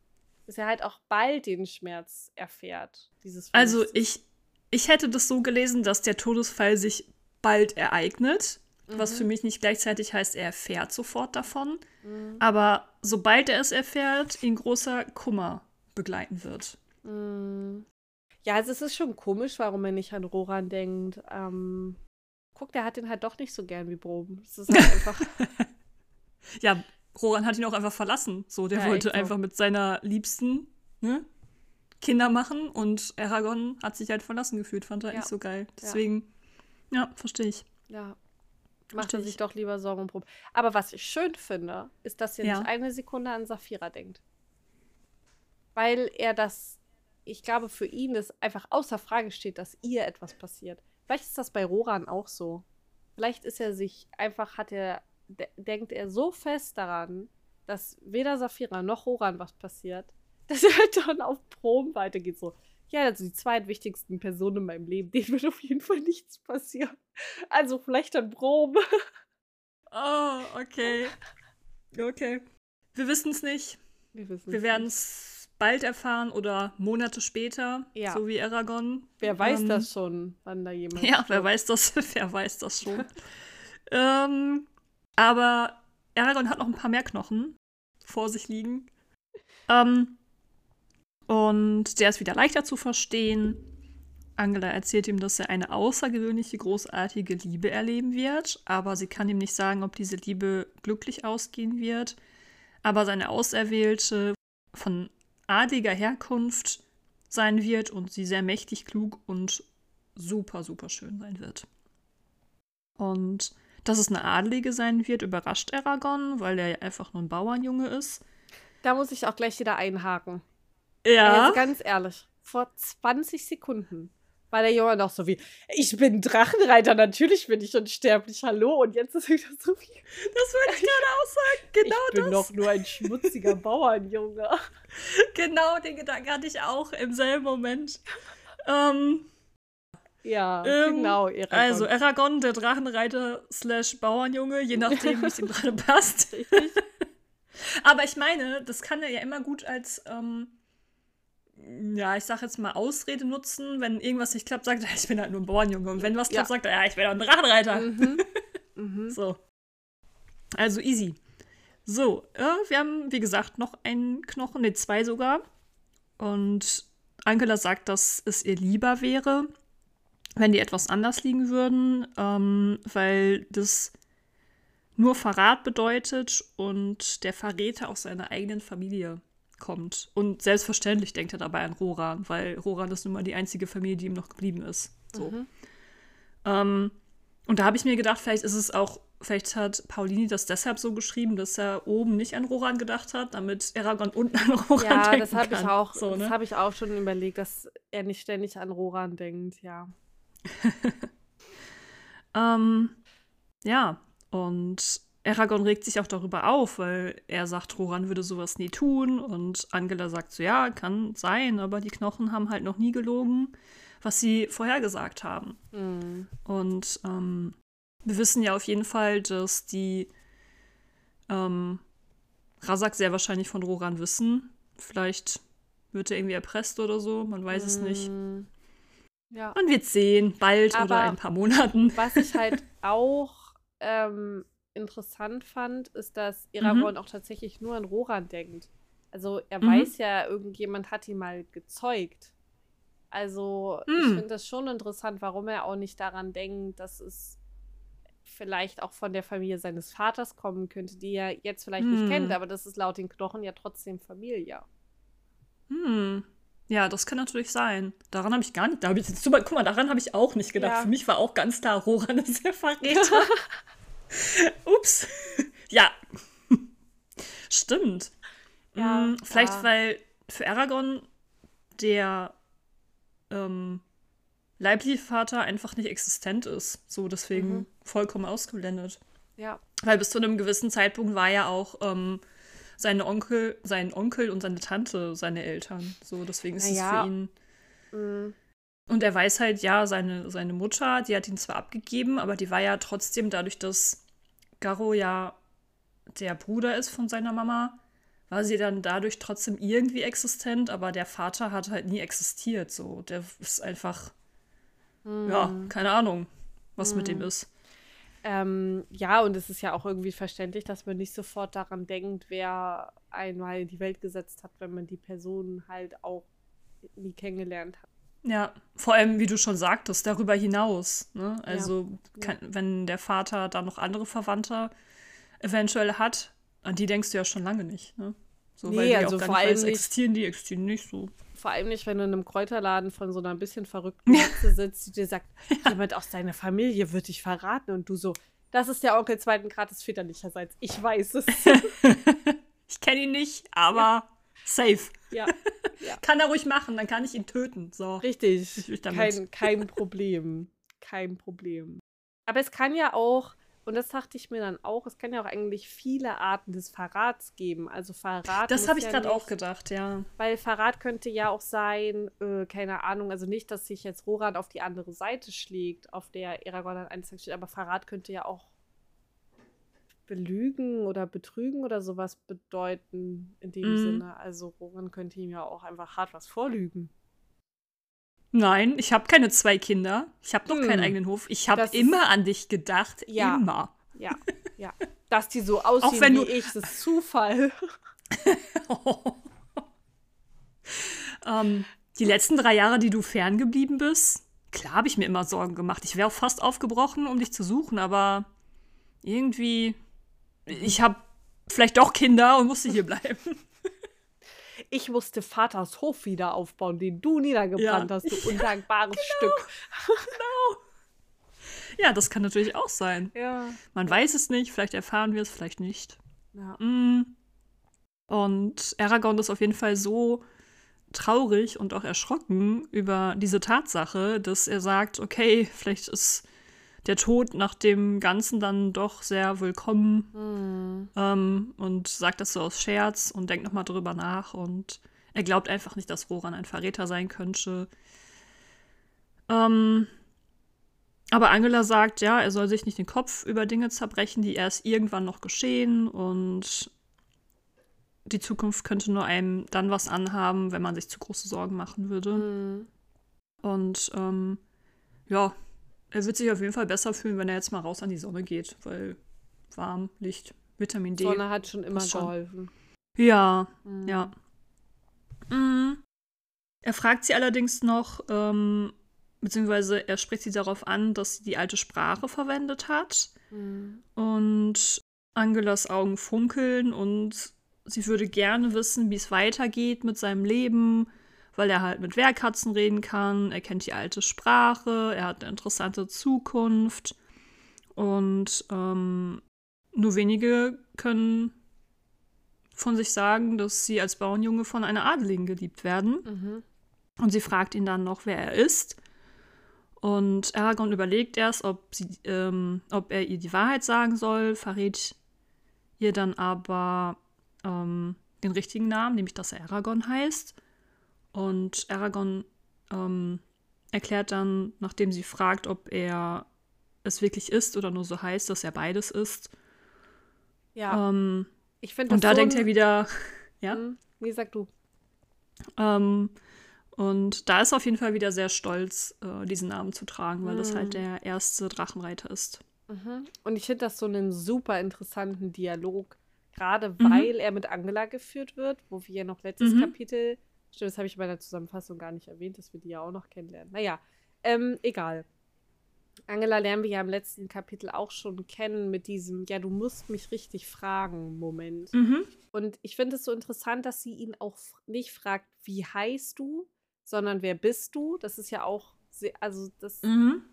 Dass er halt auch bald den Schmerz erfährt. Dieses Also ich, ich hätte das so gelesen, dass der Todesfall sich bald ereignet, was Mhm. für mich nicht gleichzeitig heißt, er erfährt sofort davon, Mhm. aber sobald er es erfährt, ihn großer Kummer begleiten wird. Mm. Ja, also es ist schon komisch, warum er nicht an Roran denkt. Ähm, guck, der hat den halt doch nicht so gern wie Brom. Es ist halt einfach. <laughs> Ja, Roran hat ihn auch einfach verlassen. So, der Ja, wollte so. einfach mit seiner Liebsten ne, Kinder machen und Aragorn hat sich halt verlassen gefühlt, fand er Ja. nicht so geil. Deswegen, ja, verstehe ich. ja. Macht Versteh er ich. sich doch lieber Sorgen um Brom. Aber was ich schön finde, ist, dass er Ja. nicht eine Sekunde an Saphira denkt. Weil er das, ich glaube, für ihn es einfach außer Frage steht, dass ihr etwas passiert. Vielleicht ist das bei Roran auch so. Vielleicht ist er sich einfach, hat er, de denkt er so fest daran, dass weder Saphira noch Roran was passiert, <laughs> dass er halt dann auf Prom weitergeht. So, ja, also die zweitwichtigsten Personen in meinem Leben, denen wird auf jeden Fall nichts passieren. Also vielleicht dann Prom. <laughs> Oh, okay. Okay. Wir wissen es nicht. Wir wissen Wir werden es bald erfahren oder Monate später, Ja. so wie Aragorn. Wer weiß Ähm, das schon, wann da jemand. Ja, wer weiß das, <laughs> wer weiß das schon. ähm, aber Aragorn hat noch ein paar mehr Knochen vor sich liegen. Ähm, und der ist wieder leichter zu verstehen. Angela erzählt ihm, dass er eine außergewöhnliche, großartige Liebe erleben wird, aber sie kann ihm nicht sagen, ob diese Liebe glücklich ausgehen wird. Aber seine Auserwählte von adliger Herkunft sein wird und sie sehr mächtig, klug und super, super schön sein wird. Und dass es eine Adlige sein wird, überrascht Aragorn, weil er ja einfach nur ein Bauernjunge ist. Da muss ich auch gleich wieder einhaken. Ja. Also ganz ehrlich, vor 20 Sekunden war der Junge noch so wie, ich bin Drachenreiter, natürlich bin ich unsterblich, hallo. Und jetzt ist wieder so wie, Das würde ich gerade auch sagen. <laughs> Genau ich bin das. noch nur ein schmutziger Bauernjunge. <laughs> Genau den Gedanken hatte ich auch im selben Moment. Ähm, Ja, Ähm, genau. Eragon. also Aragorn, der Drachenreiter slash Bauernjunge, je nachdem, wie es ihm <laughs> gerade passt. Aber ich meine, das kann er ja immer gut als, ähm, ja, ich sag jetzt mal Ausrede nutzen. Wenn irgendwas nicht klappt, sagt er, <laughs> ich bin halt nur ein Bauernjunge. Und wenn was klappt, Ja. sagt er, ja, ich bin doch ein Drachenreiter. mhm. <laughs> Mhm. So. Also easy. So, äh, wir haben, wie gesagt, noch einen Knochen, ne, zwei sogar. Und Angela sagt, dass es ihr lieber wäre, wenn die etwas anders liegen würden, ähm, weil das nur Verrat bedeutet und der Verräter aus seiner eigenen Familie kommt. Und selbstverständlich denkt er dabei an Roran, weil Roran ist nun mal die einzige Familie, die ihm noch geblieben ist. So. Mhm. Ähm, Und da habe ich mir gedacht, vielleicht ist es auch, vielleicht hat Paulini das deshalb so geschrieben, dass er oben nicht an Roran gedacht hat, damit Eragon unten an Roran Ja, denken das habe ich kann. auch, So, ne? das habe ich auch schon überlegt, dass er nicht ständig an Roran denkt, ja. <laughs> Ähm, ja, und Aragorn regt sich auch darüber auf, weil er sagt, Roran würde sowas nie tun. Und Angela sagt so, ja, kann sein, aber die Knochen haben halt noch nie gelogen, was sie vorhergesagt haben. Hm. Und ähm, wir wissen ja auf jeden Fall, dass die ähm, Rasak sehr wahrscheinlich von Roran wissen. Vielleicht wird er irgendwie erpresst oder so, man weiß es nicht. Hm. Ja. Man wird sehen, bald oder Aber- in ein paar Monaten. Was ich halt <laughs> auch ähm, interessant fand, ist, dass Aragorn auch tatsächlich nur an Roran denkt. Also er Mhm. weiß ja, irgendjemand hat ihn mal gezeugt. Also ich Mhm. finde das schon interessant, warum er auch nicht daran denkt, dass es vielleicht auch von der Familie seines Vaters kommen könnte, die er jetzt vielleicht Mhm. nicht kennt, aber das ist laut den Knochen ja trotzdem Familie. Hm. Ja, das kann natürlich sein. Daran habe ich gar nicht. Da habe ich jetzt super, guck mal, daran habe ich auch nicht gedacht. Ja. Für mich war auch ganz klar, Roran ist der Verräter. <laughs> <laughs> Ups. ja. Stimmt. Ja, Hm, vielleicht, ja. weil für Aragorn der ähm, leibliche Vater einfach nicht existent ist. So, deswegen Mhm. vollkommen ausgeblendet. Ja. Weil bis zu einem gewissen Zeitpunkt war ja auch ähm, seine Onkel, sein Onkel und seine Tante seine Eltern. So, deswegen ist Naja. es für ihn. Mm, Und er weiß halt, ja, seine, seine Mutter, die hat ihn zwar abgegeben, aber die war ja trotzdem dadurch, dass Garo ja der Bruder ist von seiner Mama, war sie dann dadurch trotzdem irgendwie existent, aber der Vater hat halt nie existiert. So, der ist einfach, mm. ja, keine Ahnung, was mit dem ist. Ähm, ja, und es ist ja auch irgendwie verständlich, dass man nicht sofort daran denkt, wer einmal in die Welt gesetzt hat, wenn man die Person halt auch nie kennengelernt hat. Ja, vor allem, wie du schon sagtest, darüber hinaus. Ne? Also, Ja. kann, wenn der Vater da noch andere Verwandte eventuell hat, an die denkst du ja schon lange nicht. Ne? So, Nee, weil die also auch gar vor nicht allem nicht- existieren die, existieren nicht so. Vor allem nicht, wenn du in einem Kräuterladen von so einer ein bisschen verrückten Hexe sitzt, die dir sagt, <laughs> jemand aus deiner Familie wird dich verraten und du so, das ist der Onkel zweiten Grades väterlicherseits. Ich weiß es. <laughs> Ich kenne ihn nicht, aber safe. Ja, <laughs> Kann er ruhig machen, dann kann ich ihn töten. So. richtig. Kein, kein Problem. Kein Problem. Aber es kann ja auch, und das dachte ich mir dann auch, es kann ja auch eigentlich viele Arten des Verrats geben. Also Verrat. Das habe ich ja gerade auch gedacht, ja. Weil Verrat könnte ja auch sein, äh, keine Ahnung, also nicht, dass sich jetzt Roran auf die andere Seite schlägt, auf der Aragorn an einer Seite steht, aber Verrat könnte ja auch belügen oder betrügen oder sowas bedeuten in dem Mhm. Sinne. Also Roran könnte ihm ja auch einfach hart was vorlügen. Nein, ich habe keine zwei Kinder. Ich habe noch Hm. keinen eigenen Hof. Ich habe immer an dich gedacht. Ja. Immer. Ja, <laughs> ja. Dass die so aussehen wenn wie du- ich, das ist Zufall. <laughs> ähm, die letzten drei Jahre, die du ferngeblieben bist, klar habe ich mir immer Sorgen gemacht. Ich wäre auch fast aufgebrochen, um dich zu suchen, aber irgendwie, ich habe vielleicht doch Kinder und musste hier bleiben. <laughs> Ich musste Vaters Hof wieder aufbauen, den du niedergebrannt Ja. hast, du <laughs> undankbares Stück. <laughs> ja, das kann natürlich auch sein. Ja. Man weiß es nicht, vielleicht erfahren wir es, vielleicht nicht. ja. Mm. Und Aragorn ist auf jeden Fall so traurig und auch erschrocken über diese Tatsache, dass er sagt, okay, vielleicht ist der Tod nach dem Ganzen dann doch sehr willkommen Hm. ähm, und sagt das so aus Scherz und denkt nochmal drüber nach und er glaubt einfach nicht, dass Roran ein Verräter sein könnte. Ähm, aber Angela sagt, ja, er soll sich nicht den Kopf über Dinge zerbrechen, die erst irgendwann noch geschehen und die Zukunft könnte nur einem dann was anhaben, wenn man sich zu große Sorgen machen würde. Hm. Und ähm, ja, er wird sich auf jeden Fall besser fühlen, wenn er jetzt mal raus an die Sonne geht, weil warm, Licht, Vitamin D. Sonne hat schon immer schon. geholfen. Ja, Mhm. ja. Mhm. Er fragt sie allerdings noch, ähm, beziehungsweise er spricht sie darauf an, dass sie die alte Sprache verwendet hat. Mhm. Und Angelas Augen funkeln und sie würde gerne wissen, wie es weitergeht mit seinem Leben, weil er halt mit Wehrkatzen reden kann, er kennt die alte Sprache, er hat eine interessante Zukunft. Und ähm, nur wenige können von sich sagen, dass sie als Bauernjunge von einer Adeligen geliebt werden. Mhm. Und sie fragt ihn dann noch, wer er ist. Und Aragorn überlegt erst, ob, sie, ähm, ob er ihr die Wahrheit sagen soll, verrät ihr dann aber ähm, den richtigen Namen, nämlich dass er Aragorn heißt. Und Aragorn ähm, erklärt dann, nachdem sie fragt, ob er es wirklich ist oder nur so heißt, dass er beides ist. Ja. Ähm, ich finde und da so denkt er wieder, <laughs> ja. Hm, Wie sag du? Ähm, und da ist er auf jeden Fall wieder sehr stolz, äh, diesen Namen zu tragen, weil das Mhm. halt der erste Drachenreiter ist. Mhm. Und ich finde das so einen super interessanten Dialog, gerade Mhm. weil er mit Angela geführt wird, wo wir ja noch letztes Mhm. Kapitel, stimmt, das habe ich bei der Zusammenfassung gar nicht erwähnt, dass wir die ja auch noch kennenlernen. Naja, ähm, egal. Angela lernen wir ja im letzten Kapitel auch schon kennen mit diesem, ja, du musst mich richtig fragen, Moment. Mhm. Und ich finde es so interessant, dass sie ihn auch nicht fragt, wie heißt du, sondern wer bist du? Das ist ja auch, sehr, also das Mhm.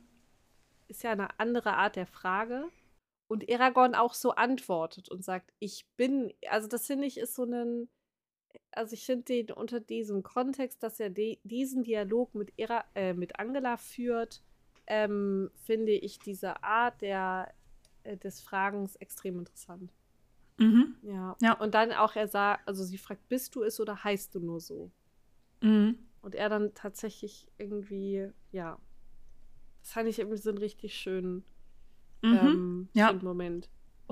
ist ja eine andere Art der Frage. Und Aragorn auch so antwortet und sagt, ich bin, also das finde ich ist so ein, also ich finde den unter diesem Kontext, dass er de, diesen Dialog mit, Era, äh, mit Angela führt, ähm, finde ich diese Art der, äh, des Fragens extrem interessant. Mhm. Ja. Ja. Und dann auch er sagt, also sie fragt, bist du es oder heißt du nur so? Mhm. Und er dann tatsächlich irgendwie, ja, das fand ich irgendwie so einen richtig schönen, Mhm. ähm, Ja. schönen Moment.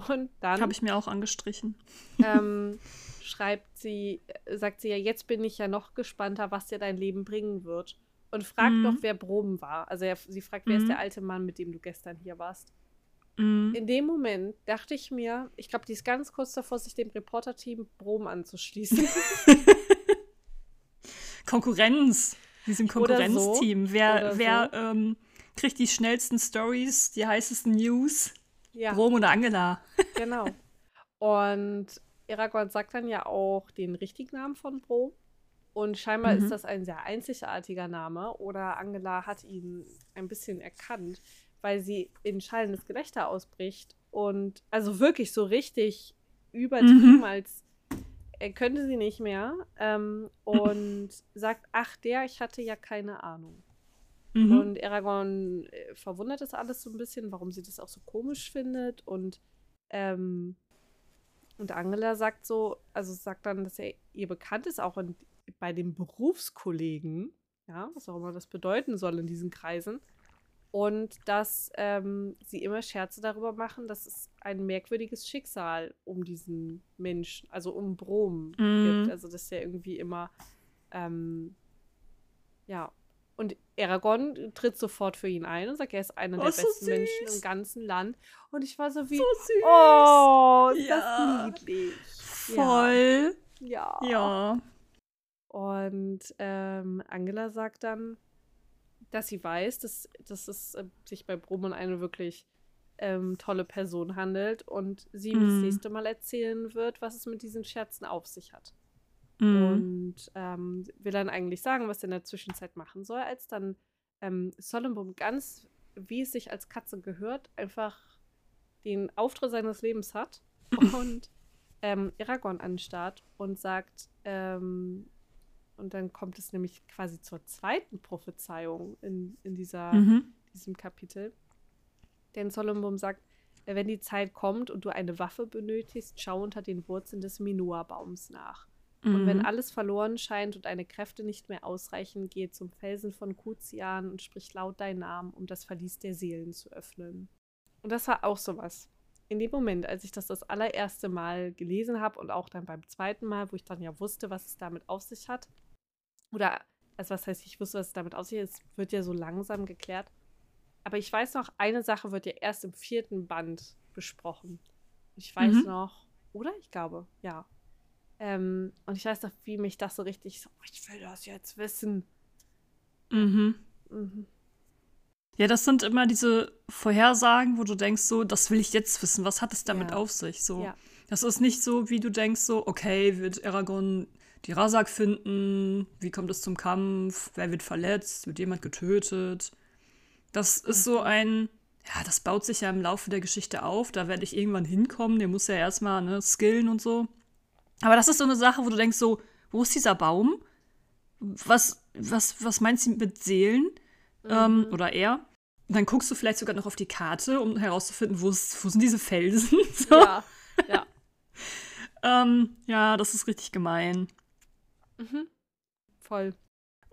Und dann Habe ich mir auch angestrichen. ähm, <laughs> schreibt sie, äh, sagt sie ja, jetzt bin ich ja noch gespannter, was dir dein Leben bringen wird. Und fragt Mhm. noch, wer Brom war. Also er, sie fragt, wer ist Mhm. der alte Mann, mit dem du gestern hier warst. Mhm. In dem Moment dachte ich mir, ich glaube, die ist ganz kurz davor, sich dem Reporter-Team Brom anzuschließen. <laughs> Konkurrenz. Diesem so. Konkurrenzteam. Wer, Oder wer ähm, kriegt die schnellsten Stories, die heißesten News? ja. Brom oder Angela? Genau. <laughs> Und Aragorn sagt dann ja auch den richtigen Namen von Brom. Und scheinbar Mhm. ist das ein sehr einzigartiger Name. Oder Angela hat ihn ein bisschen erkannt, weil sie in schallendes Gelächter ausbricht. Und also wirklich so richtig übertrieben, Mhm. als er könnte sie nicht mehr. Ähm, <laughs> und sagt, ach der, ich hatte ja keine Ahnung. Mhm. Und Aragorn äh, verwundert das alles so ein bisschen, warum sie das auch so komisch findet. Und, ähm, und Angela sagt so, also sagt dann, dass er ihr bekannt ist, auch in, bei den Berufskollegen, ja, was auch immer das bedeuten soll in diesen Kreisen. Und dass ähm, sie immer Scherze darüber machen, dass es ein merkwürdiges Schicksal um diesen Menschen, also um Brom Mhm. gibt. Also dass er irgendwie immer, ähm, ja. Und Aragorn tritt sofort für ihn ein und sagt, er ist einer Oh, der so besten Menschen süß. im ganzen Land. Und ich war so wie, so süß. oh, ist Ja. das niedlich. Voll. Ja. Ja. Und ähm, Angela sagt dann, dass sie weiß, dass, dass es äh, sich bei Brom um eine wirklich ähm, tolle Person handelt und sie ihm das Mhm. nächste Mal erzählen wird, was es mit diesen Scherzen auf sich hat. Mhm. Und ähm, will dann eigentlich sagen, was er in der Zwischenzeit machen soll, als dann ähm, Solomon ganz, wie es sich als Katze gehört, einfach den Auftritt seines Lebens hat <laughs> und ähm, Aragorn anstarrt und sagt, ähm, und dann kommt es nämlich quasi zur zweiten Prophezeiung in, in dieser, Mhm. diesem Kapitel. Denn Solomon sagt, wenn die Zeit kommt und du eine Waffe benötigst, schau unter den Wurzeln des Minua-Baums nach. Und wenn Mhm. alles verloren scheint und deine Kräfte nicht mehr ausreichen, gehe zum Felsen von Kuzian und sprich laut deinen Namen, um das Verlies der Seelen zu öffnen. Und das war auch sowas. In dem Moment, als ich das das allererste Mal gelesen habe und auch dann beim zweiten Mal, wo ich dann ja wusste, was es damit auf sich hat, oder, also was heißt, ich wusste, was es damit auf sich hat, es wird ja so langsam geklärt. Aber ich weiß noch, eine Sache wird ja erst im vierten Band besprochen. Ich weiß Mhm. noch, oder? Ich glaube, ja. Ähm, und ich weiß noch, wie mich das so richtig so, "Oh, ich will das jetzt wissen. Mhm. Mhm. Ja, das sind immer diese Vorhersagen, wo du denkst, so, das will ich jetzt wissen. Was hat es damit Ja. auf sich? So. Ja. Das ist nicht so, wie du denkst, so, okay, wird Aragorn die Rasak finden? Wie kommt es zum Kampf? Wer wird verletzt? Wird jemand getötet? Das ist Mhm. so ein, ja, das baut sich ja im Laufe der Geschichte auf. Da werde ich irgendwann hinkommen. Der muss ja erstmal ne, skillen und so. Aber das ist so eine Sache, wo du denkst, so, wo ist dieser Baum? Was, was, was meinst du mit Seelen? Mhm. Ähm, oder er? Dann guckst du vielleicht sogar noch auf die Karte, um herauszufinden, wo, wo sind diese Felsen? <laughs> so. Ja, ja. <laughs> ähm, ja, das ist richtig gemein. Mhm. Voll.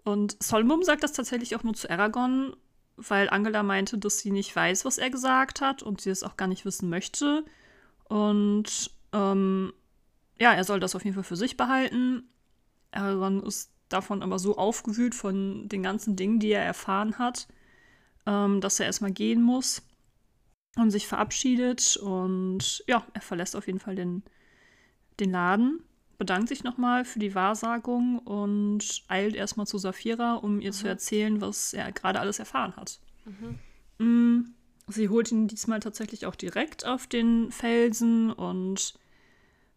Und Solmum sagt das tatsächlich auch nur zu Aragorn, weil Angela meinte, dass sie nicht weiß, was er gesagt hat und sie es auch gar nicht wissen möchte. Und ähm, ja, er soll das auf jeden Fall für sich behalten. Aragorn ist davon aber so aufgewühlt von den ganzen Dingen, die er erfahren hat, ähm, dass er erstmal gehen muss und sich verabschiedet. Und ja, er verlässt auf jeden Fall den, den Laden, bedankt sich nochmal für die Wahrsagung und eilt erstmal zu Saphira, um ihr mhm. zu erzählen, was er gerade alles erfahren hat. Mhm. Mm, sie holt ihn diesmal tatsächlich auch direkt auf den Felsen und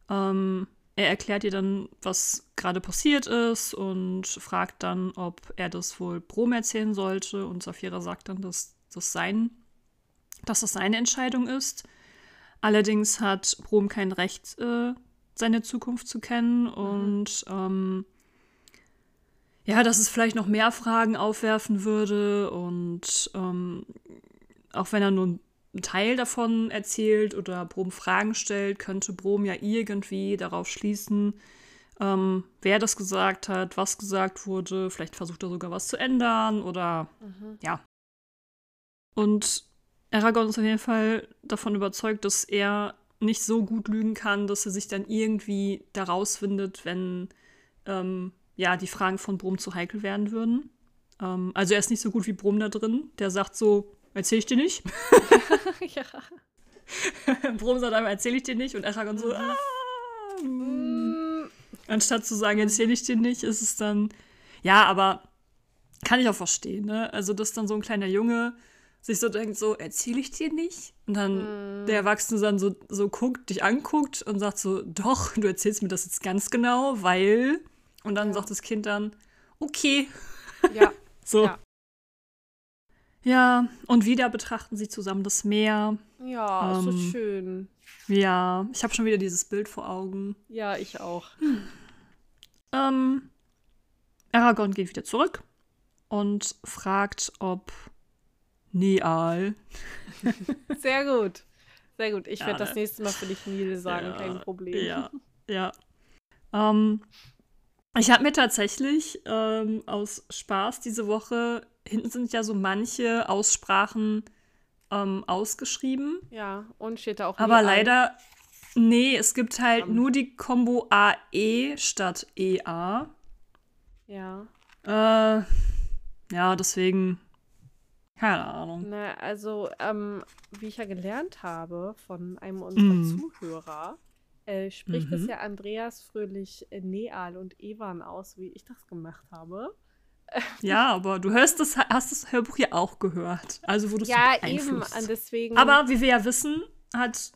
ähm, er erklärt ihr dann, was gerade passiert ist und fragt dann, ob er das wohl Brom erzählen sollte. Und Saphira sagt dann, dass das, sein, dass das seine Entscheidung ist. Allerdings hat Brom kein Recht, äh, seine Zukunft zu kennen. Mhm. Und ähm, ja, dass es vielleicht noch mehr Fragen aufwerfen würde. Und ähm, auch wenn er nur einen Teil davon erzählt oder Brom Fragen stellt, könnte Brom ja irgendwie darauf schließen, ähm, wer das gesagt hat, was gesagt wurde. Vielleicht versucht er sogar was zu ändern oder mhm. ja. Und Aragorn ist auf jeden Fall davon überzeugt, dass er nicht so gut lügen kann, dass er sich dann irgendwie daraus findet, wenn ähm, ja die Fragen von Brom zu heikel werden würden. Ähm, also er ist nicht so gut wie Brom da drin. Der sagt so, Erzähl ich dir nicht? <laughs> ja. <laughs> Brom sagt einmal, erzähl ich dir nicht. Und Aragorn so, ah, mm. Anstatt zu sagen, erzähl ich dir nicht, ist es dann, ja, aber kann ich auch verstehen, ne? Also, dass dann so ein kleiner Junge sich so denkt, so, erzähl ich dir nicht? Und dann mm. der Erwachsene dann so, so guckt, dich anguckt und sagt so, doch, du erzählst mir das jetzt ganz genau, weil. Und dann ja. sagt das Kind dann, okay. Ja. <laughs> so. Ja. Ja, und wieder betrachten sie zusammen das Meer. Ja, ähm, so schön. Ja, ich habe schon wieder dieses Bild vor Augen. Ja, ich auch. Hm. Ähm, Aragorn geht wieder zurück und fragt, ob Neal. <laughs> Sehr gut. Sehr gut. Ich ja, werde das ne? nächste Mal für dich Neil sagen, ja, kein Problem. Ja, ja. Ähm, ich habe mir tatsächlich ähm, aus Spaß diese Woche hinten sind ja so manche Aussprachen ähm, ausgeschrieben. Ja, und steht da auch. Aber leider, nee, es gibt halt um. nur die Kombo AE statt EA. Ja. Äh, ja, deswegen. Keine Ahnung. Na, also, ähm, wie ich ja gelernt habe von einem unserer mm. Zuhörer, äh, spricht mhm. es ja Andreas Fröhlich Neal und Evan aus, wie ich das gemacht habe. Ja, aber du hörst das, hast das Hörbuch ja auch gehört. Also wurdest ja, du eben, deswegen. Aber wie wir ja wissen, hat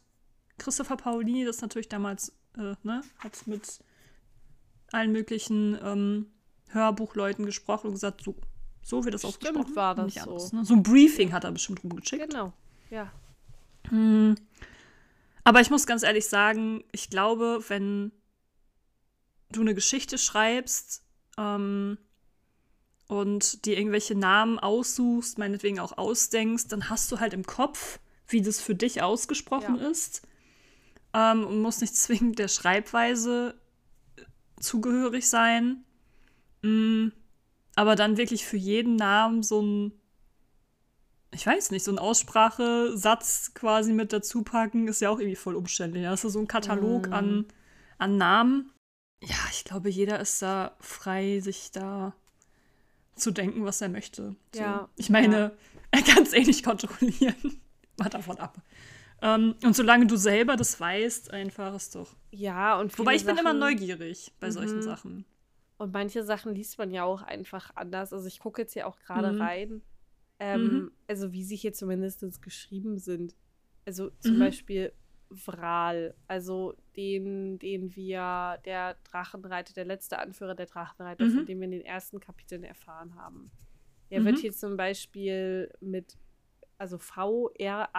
Christopher Paulini das natürlich damals, äh, ne, hat mit allen möglichen ähm, Hörbuchleuten gesprochen und gesagt, so, so wird das Stimmt, ausgesprochen. war das so. Anders, ne? So ein Briefing hat er bestimmt rumgeschickt. Genau, ja. Hm. Aber ich muss ganz ehrlich sagen, ich glaube, wenn du eine Geschichte schreibst, ähm, und dir irgendwelche Namen aussuchst, meinetwegen auch ausdenkst, dann hast du halt im Kopf, wie das für dich ausgesprochen ja. ist. Ähm, und muss nicht <laughs> zwingend der Schreibweise zugehörig sein. Mm, aber dann wirklich für jeden Namen so ein, ich weiß nicht, so ein Aussprachesatz quasi mit dazu packen, ist ja auch irgendwie voll umständlich. Hast du so einen Katalog mm. an, an Namen? Ja, ich glaube, jeder ist da frei, sich da zu denken, was er möchte. So. Ja. Ich meine, ja. er kann es eh nicht kontrollieren. <laughs> Mal davon ab. Ähm, und solange du selber das weißt, einfach ist doch. Ja, und Wobei ich Sachen, bin immer neugierig bei mhm. solchen Sachen. Und manche Sachen liest man ja auch einfach anders. Also ich gucke jetzt hier auch gerade mhm. rein. Ähm, mhm. Also wie sie hier zumindest geschrieben sind. Also zum mhm. Beispiel Vral, also den, den wir, der Drachenreiter, der letzte Anführer der Drachenreiter, mhm. von dem wir in den ersten Kapiteln erfahren haben. Der mhm. wird hier zum Beispiel mit, also V-R-A-I-L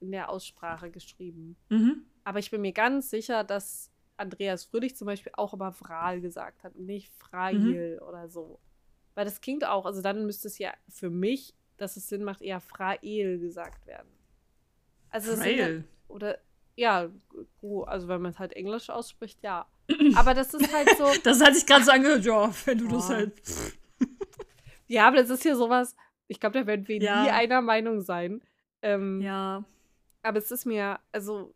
in der Aussprache geschrieben. Mhm. Aber ich bin mir ganz sicher, dass Andreas Fröhlich zum Beispiel auch immer Vral gesagt hat und nicht Frail oder so. Weil das klingt auch, also dann müsste es ja für mich, dass es Sinn macht, eher Frael gesagt werden. Also Frail. Oder ja, gu- also wenn man es halt Englisch ausspricht, ja. <clears throat> Aber das ist halt so, Das hat sich gerade so angehört, ja, wenn du das Ja. halt. ja, aber das ist hier sowas, ich glaube, da werden wir Ja. nie einer Meinung sein. Ähm, Ja. Aber es ist mir, also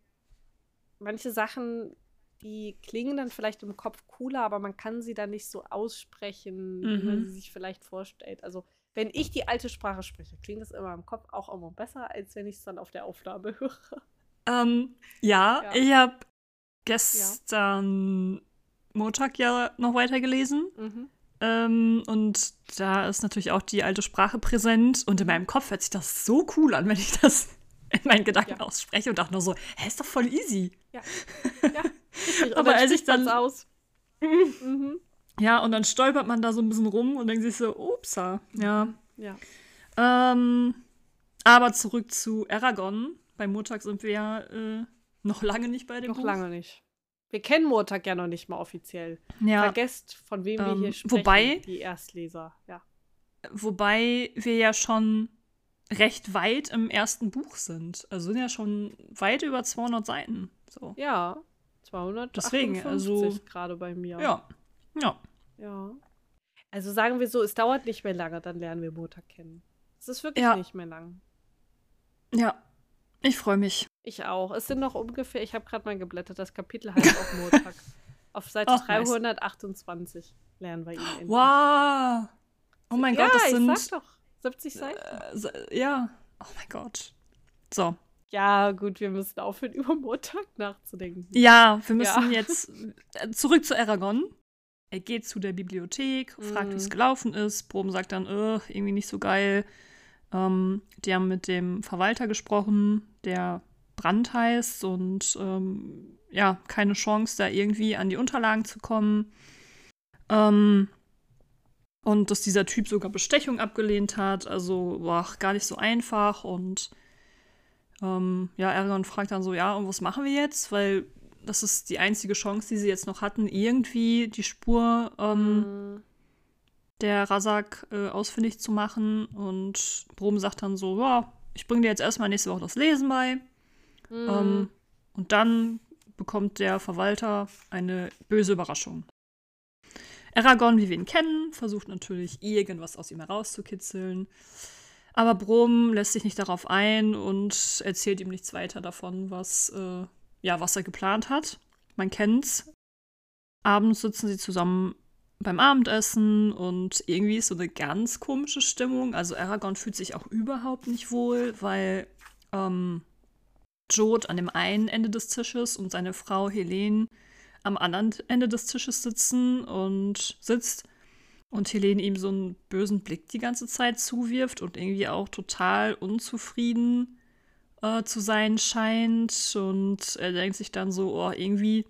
manche Sachen, die klingen dann vielleicht im Kopf cooler, aber man kann sie dann nicht so aussprechen, wie man Mhm. sie sich vielleicht vorstellt. Also wenn ich die alte Sprache spreche, klingt das immer im Kopf auch immer besser, als wenn ich es dann auf der Aufnahme höre. Ähm, ja, Ja. ich habe gestern Montag ja noch weitergelesen. Mhm. Ähm, und da ist natürlich auch die alte Sprache präsent. Und in meinem Kopf hört sich das so cool an, wenn ich das in meinen Gedanken Ja. ausspreche und dachte nur so, hä, ist doch voll easy. Ja. <laughs> ja. Aber als ich dann- aus. Mhm. Ja, und dann stolpert man da so ein bisschen rum und denkt sich so, upsa. Ja. Ja. Ähm, aber zurück zu Aragon. Bei Montag sind wir ja äh, noch lange nicht bei dem Noch Buch. lange nicht. Wir kennen Murtag ja noch nicht mal offiziell. Ja, Vergesst, von wem wir Ähm, hier sprechen. wobei- Die Erstleser, ja. wobei wir ja schon recht weit im ersten Buch sind. Also sind ja schon weit über 200 Seiten. So. Ja, 258 Deswegen, also- gerade bei mir. Ja. Ja. Ja. Also sagen wir so, es dauert nicht mehr lange, dann lernen wir Montag kennen. Es ist wirklich Ja. nicht mehr lang. Ja. Ich freue mich. Ich auch. Es sind noch ungefähr, ich habe gerade mal geblättert, das Kapitel heißt <laughs> auch Montag. Auf Seite Ach, nice. 328 lernen wir ihn endlich. Wow. Oh mein ja, Gott, das ich sind. sag doch, 70 Seiten. Äh, ja. Oh mein Gott. So. Ja, gut, wir müssen aufhören, <laughs> über Montag nachzudenken. Ja, wir müssen Ja. jetzt <laughs> äh, zurück zu Aragon. Er geht zu der Bibliothek, fragt, wie es Mhm. gelaufen ist. Proben sagt dann, irgendwie nicht so geil. Ähm, die haben mit dem Verwalter gesprochen, der Brand heißt und ähm, ja, keine Chance, da irgendwie an die Unterlagen zu kommen. Ähm, und dass dieser Typ sogar Bestechung abgelehnt hat. Also, boah, gar nicht so einfach. Und ähm, ja, Aragon fragt dann so, ja, und was machen wir jetzt? Weil das ist die einzige Chance, die sie jetzt noch hatten, irgendwie die Spur ähm, Mhm. Der Razak äh, ausfindig zu machen. Und Brom sagt dann so, ja, ich bringe dir jetzt erstmal nächste Woche das Lesen bei. Mhm. Ähm, und dann bekommt der Verwalter eine böse Überraschung. Aragorn, wie wir ihn kennen, versucht natürlich irgendwas aus ihm herauszukitzeln. Aber Brom lässt sich nicht darauf ein und erzählt ihm nichts weiter davon, was, äh, ja, was er geplant hat. Man kennt's. Abends sitzen sie zusammen beim Abendessen und irgendwie ist so eine ganz komische Stimmung. Also Aragorn fühlt sich auch überhaupt nicht wohl, weil ähm, Jod an dem einen Ende des Tisches und seine Frau Helene am anderen Ende des Tisches sitzen und sitzt und Helene ihm so einen bösen Blick die ganze Zeit zuwirft und irgendwie auch total unzufrieden äh, zu sein scheint. Und er denkt sich dann so, oh, irgendwie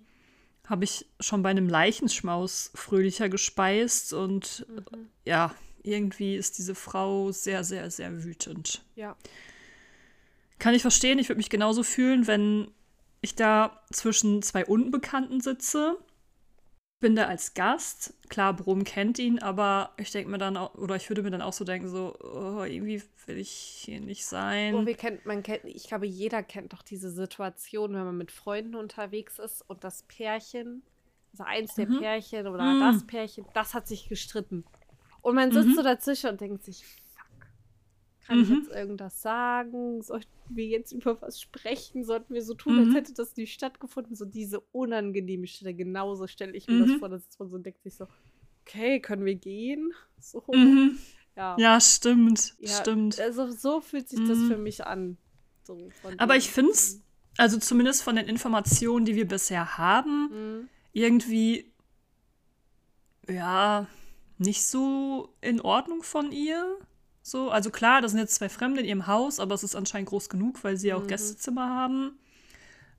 habe ich schon bei einem Leichenschmaus fröhlicher gespeist und Mhm. ja, irgendwie ist diese Frau sehr, sehr, sehr wütend. Ja. Kann ich verstehen. Ich würde mich genauso fühlen, wenn ich da zwischen zwei Unbekannten sitze. Bin da als Gast. Klar, Brom kennt ihn, aber ich denke mir dann auch, oder ich würde mir dann auch so denken, so, oh, irgendwie will ich hier nicht sein. Oh, wir kennt, man kennt, ich glaube, jeder kennt doch diese Situation, wenn man mit Freunden unterwegs ist und das Pärchen, also eins der Mhm. Pärchen oder Mhm. das Pärchen, das hat sich gestritten. Und man sitzt Mhm. so dazwischen und denkt sich, kann ich Mhm. jetzt irgendwas sagen? Sollten wir jetzt über was sprechen? Sollten wir so tun, als Mhm. hätte das nicht stattgefunden? So diese unangenehme Stelle, genauso stelle ich mir das Mhm. vor, da sitzt man so denkt sich so, okay, können wir gehen? So, Mhm. ja. Ja, stimmt. Ja, Stimmt. Also so fühlt sich das Mhm. für mich an. So Aber ich find's- Also zumindest von den Informationen, die wir bisher haben, Mhm. irgendwie, ja, nicht so in Ordnung von ihr. So, also klar, das sind jetzt zwei Fremde in ihrem Haus, aber es ist anscheinend groß genug, weil sie ja auch Mhm. Gästezimmer haben.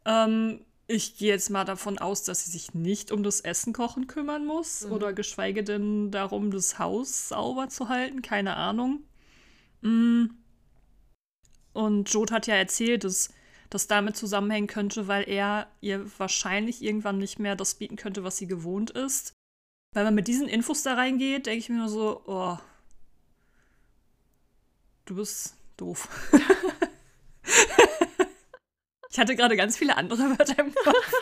Ähm, ich gehe jetzt mal davon aus, dass sie sich nicht um das Essen kochen kümmern muss Mhm. oder geschweige denn darum, das Haus sauber zu halten. Keine Ahnung. Mm. Und Jod hat ja erzählt, dass das damit zusammenhängen könnte, weil er ihr wahrscheinlich irgendwann nicht mehr das bieten könnte, was sie gewohnt ist. Weil man mit diesen Infos da reingeht, denke ich mir nur so, oh, du bist doof. <laughs> ich hatte gerade ganz viele andere Wörter im Kopf.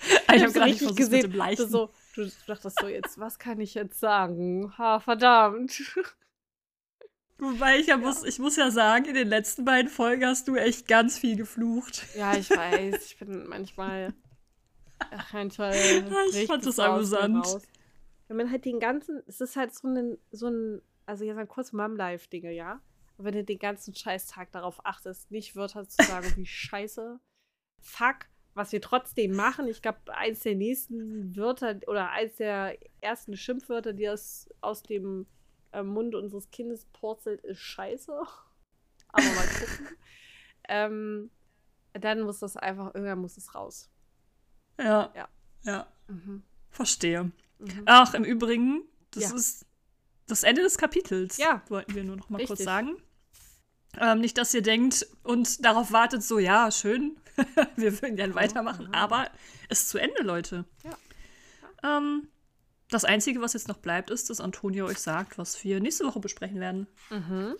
<laughs> ich habe gerade nicht gesehen, du, so, du dachtest so, jetzt, was kann ich jetzt sagen? Ha, verdammt. <laughs> Wobei ich ja, Muss, ich muss ja sagen, in den letzten beiden Folgen hast du echt ganz viel geflucht. Ja, ich weiß. Ich bin manchmal. Ach, manchmal. ich fand das amüsant. Wenn man halt den ganzen. Es ist halt so ein. So ein also, jetzt ein kurz Mom-Life-Dinge, ja? Und wenn du den ganzen Scheißtag darauf achtest, nicht Wörter zu sagen wie <laughs> Scheiße, Fuck, was wir trotzdem machen. Ich glaube, eins der nächsten Wörter oder eins der ersten Schimpfwörter, die aus, aus dem äh, Mund unseres Kindes purzelt, ist scheiße. Aber mal gucken. <laughs> ähm, dann muss das einfach, irgendwann muss es raus. Ja. Ja. ja. Mhm. Verstehe. Mhm. Ach, im Übrigen, das ja. ist das Ende des Kapitels. Ja. Wollten wir nur noch mal Richtig. kurz sagen. Ähm, nicht, dass ihr denkt und darauf wartet, so, ja, schön, <laughs> wir würden gerne weitermachen, mhm. aber es ist zu Ende, Leute. Ja. ja. Ähm, das Einzige, was jetzt noch bleibt, ist, dass Antonia euch sagt, was wir nächste Woche besprechen werden. Mhm.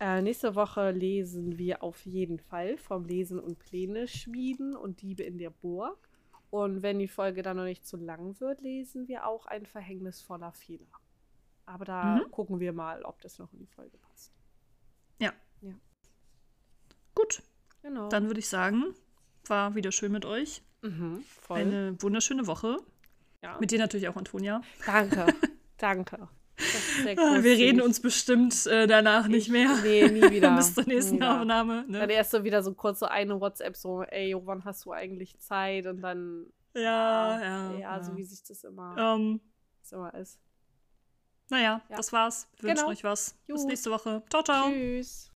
Äh, nächste Woche lesen wir auf jeden Fall vom Lesen und Pläne schmieden und Diebe in der Burg. Und wenn die Folge dann noch nicht zu lang wird, lesen wir auch ein verhängnisvoller Fehler. Aber da mhm. gucken wir mal, ob das noch in die Folge passt. Ja. ja. Gut. Genau. Dann würde ich sagen, war wieder schön mit euch. Mhm, Eine wunderschöne Woche. Ja. Mit dir natürlich auch, Antonia. Danke, <laughs> danke. Ah, wir reden uns bestimmt äh, danach ich, nicht mehr. Nee, nie <laughs> wieder. Bis zur nächsten Aufnahme. Ne? Dann erst so wieder so kurz so eine WhatsApp, so, ey, wann hast du eigentlich Zeit? Und dann. Ja, ja. Ja, ja. so wie sich das immer, um, das immer ist. Naja, ja. das war's. Wir wünschen genau. euch was. Bis nächste Woche. Ciao, ciao. Tschüss.